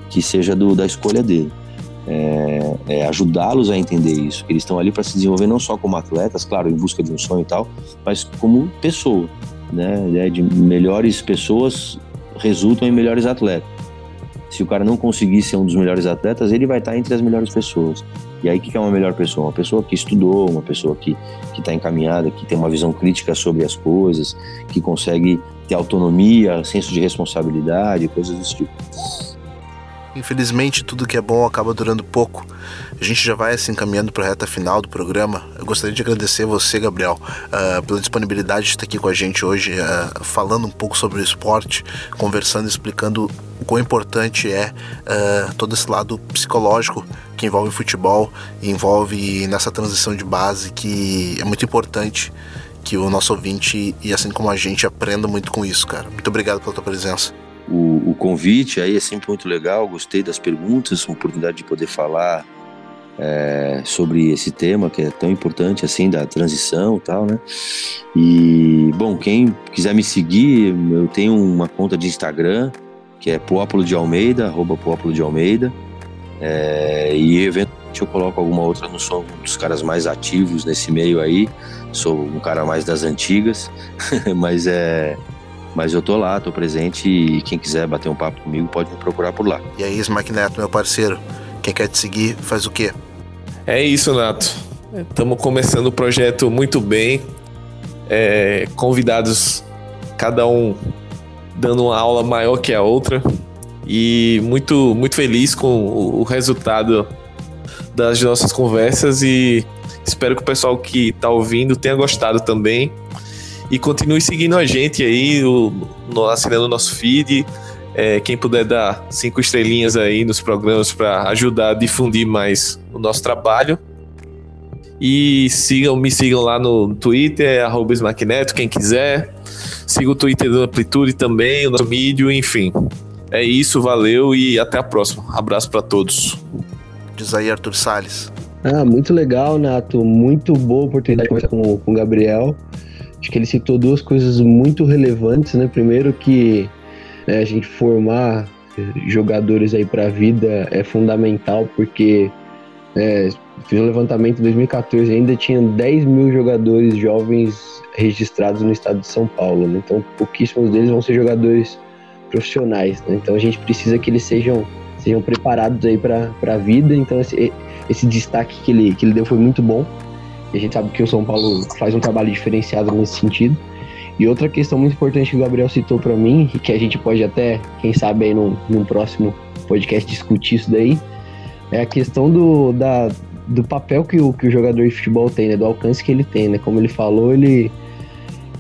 que seja do, da escolha dele. É, é ajudá-los a entender isso, que eles estão ali para se desenvolver não só como atletas, claro, em busca de um sonho e tal, mas como pessoa, né? De melhores pessoas resultam em melhores atletas se o cara não conseguir ser um dos melhores atletas, ele vai estar entre as melhores pessoas. E aí, o que é uma melhor pessoa? Uma pessoa que estudou, uma pessoa que está encaminhada, que tem uma visão crítica sobre as coisas, que consegue ter autonomia, senso de responsabilidade, coisas desse tipo.
Infelizmente, tudo que é bom acaba durando pouco. A gente já vai se encaminhando para a reta final do programa. Eu gostaria de agradecer você, Gabriel, uh, pela disponibilidade de estar aqui com a gente hoje, uh, falando um pouco sobre o esporte, conversando, explicando o quão importante é uh, todo esse lado psicológico que envolve futebol envolve nessa transição de base, que é muito importante que o nosso ouvinte e assim como a gente aprenda muito com isso, cara. Muito obrigado pela tua presença
o, o, convite aí é sempre muito legal. Gostei das perguntas, oportunidade de poder falar é, sobre esse tema que é tão importante assim da transição e tal, né? E bom, quem quiser me seguir, eu tenho uma conta de Instagram que é Poápolo de Almeida, arroba de Almeida. É, e eventualmente eu coloco alguma outra, não sou um dos caras mais ativos nesse meio aí, sou um cara mais das antigas, mas é mas eu tô lá, tô presente e quem quiser bater um papo comigo pode me procurar por lá.
E aí, Smack Neto, meu parceiro, quem quer te seguir faz o quê?
É isso, Nato. Estamos começando o projeto muito bem. É, convidados, cada um dando uma aula maior que a outra. E muito, muito feliz com o, resultado das nossas conversas e espero que o pessoal que está ouvindo tenha gostado também. E continue seguindo a gente aí, o, no, assinando o nosso feed. É, quem puder dar cinco estrelinhas aí nos programas para ajudar a difundir mais o nosso trabalho. E sigam, me sigam lá no Twitter, arroba quem quiser. Siga o Twitter do Amplitude também, o nosso vídeo, enfim. É isso, valeu e até a próxima. Abraço para todos.
Diz aí, Arthur Salles.
Ah, muito legal, Nato. Muito boa oportunidade de conversar com, com o Gabriel. Acho que ele citou duas coisas muito relevantes, né? Primeiro que né, a gente formar jogadores aí para a vida é fundamental, porque é, fiz um levantamento em 2014 ainda tinha 10 mil jogadores jovens registrados no estado de São Paulo, né? então pouquíssimos deles vão ser jogadores profissionais, né? então a gente precisa que eles sejam sejam preparados aí para a vida, então esse, esse destaque que ele, que ele deu foi muito bom. E a gente sabe que o São Paulo faz um trabalho diferenciado nesse sentido. E outra questão muito importante que o Gabriel citou para mim, e que a gente pode até, quem sabe, aí num, num próximo podcast discutir isso daí, é a questão do, da, do papel que o, que o jogador de futebol tem, né? Do alcance que ele tem, né? Como ele falou, ele,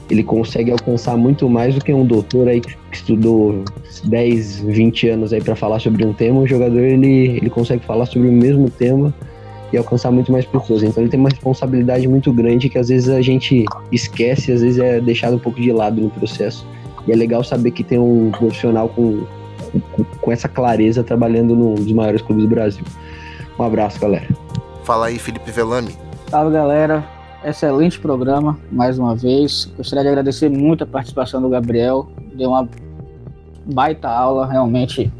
ele consegue alcançar muito mais do que um doutor aí que estudou 10, 20 anos aí para falar sobre um tema. O jogador, ele, ele consegue falar sobre o mesmo tema e alcançar muito mais pessoas. Então ele tem uma responsabilidade muito grande que às vezes a gente esquece, às vezes é deixado um pouco de lado no processo. E é legal saber que tem um profissional com, com, com essa clareza trabalhando num dos maiores clubes do Brasil. Um abraço, galera.
Fala aí, Felipe Velame.
Salve, galera. Excelente programa, mais uma vez. Gostaria de agradecer muito a participação do Gabriel. Deu uma baita aula, realmente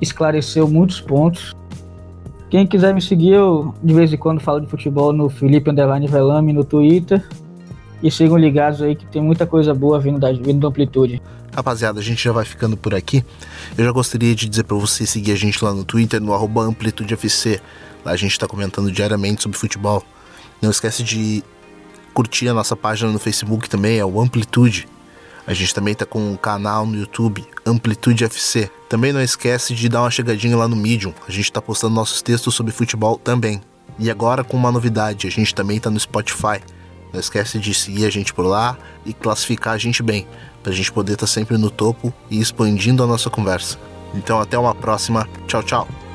esclareceu muitos pontos Quem quiser me seguir, eu de vez em quando falo de futebol no Felipe Underline Velame no Twitter. E sigam ligados aí que tem muita coisa boa vindo da, vindo da Amplitude.
Rapaziada, a gente já vai ficando por aqui. Eu já gostaria de dizer para você seguir a gente lá no Twitter, no arroba AmplitudeFC. Lá a gente está comentando diariamente sobre futebol. Não esquece de curtir a nossa página no Facebook também, é o Amplitude. A gente também tá com um canal no YouTube, Amplitude FC. Também não esquece de dar uma chegadinha lá no Medium. A gente tá postando nossos textos sobre futebol também. E agora com uma novidade, a gente também tá no Spotify. Não esquece de seguir a gente por lá e classificar a gente bem, pra gente poder estar tá sempre no topo e expandindo a nossa conversa. Então até uma próxima. Tchau, tchau.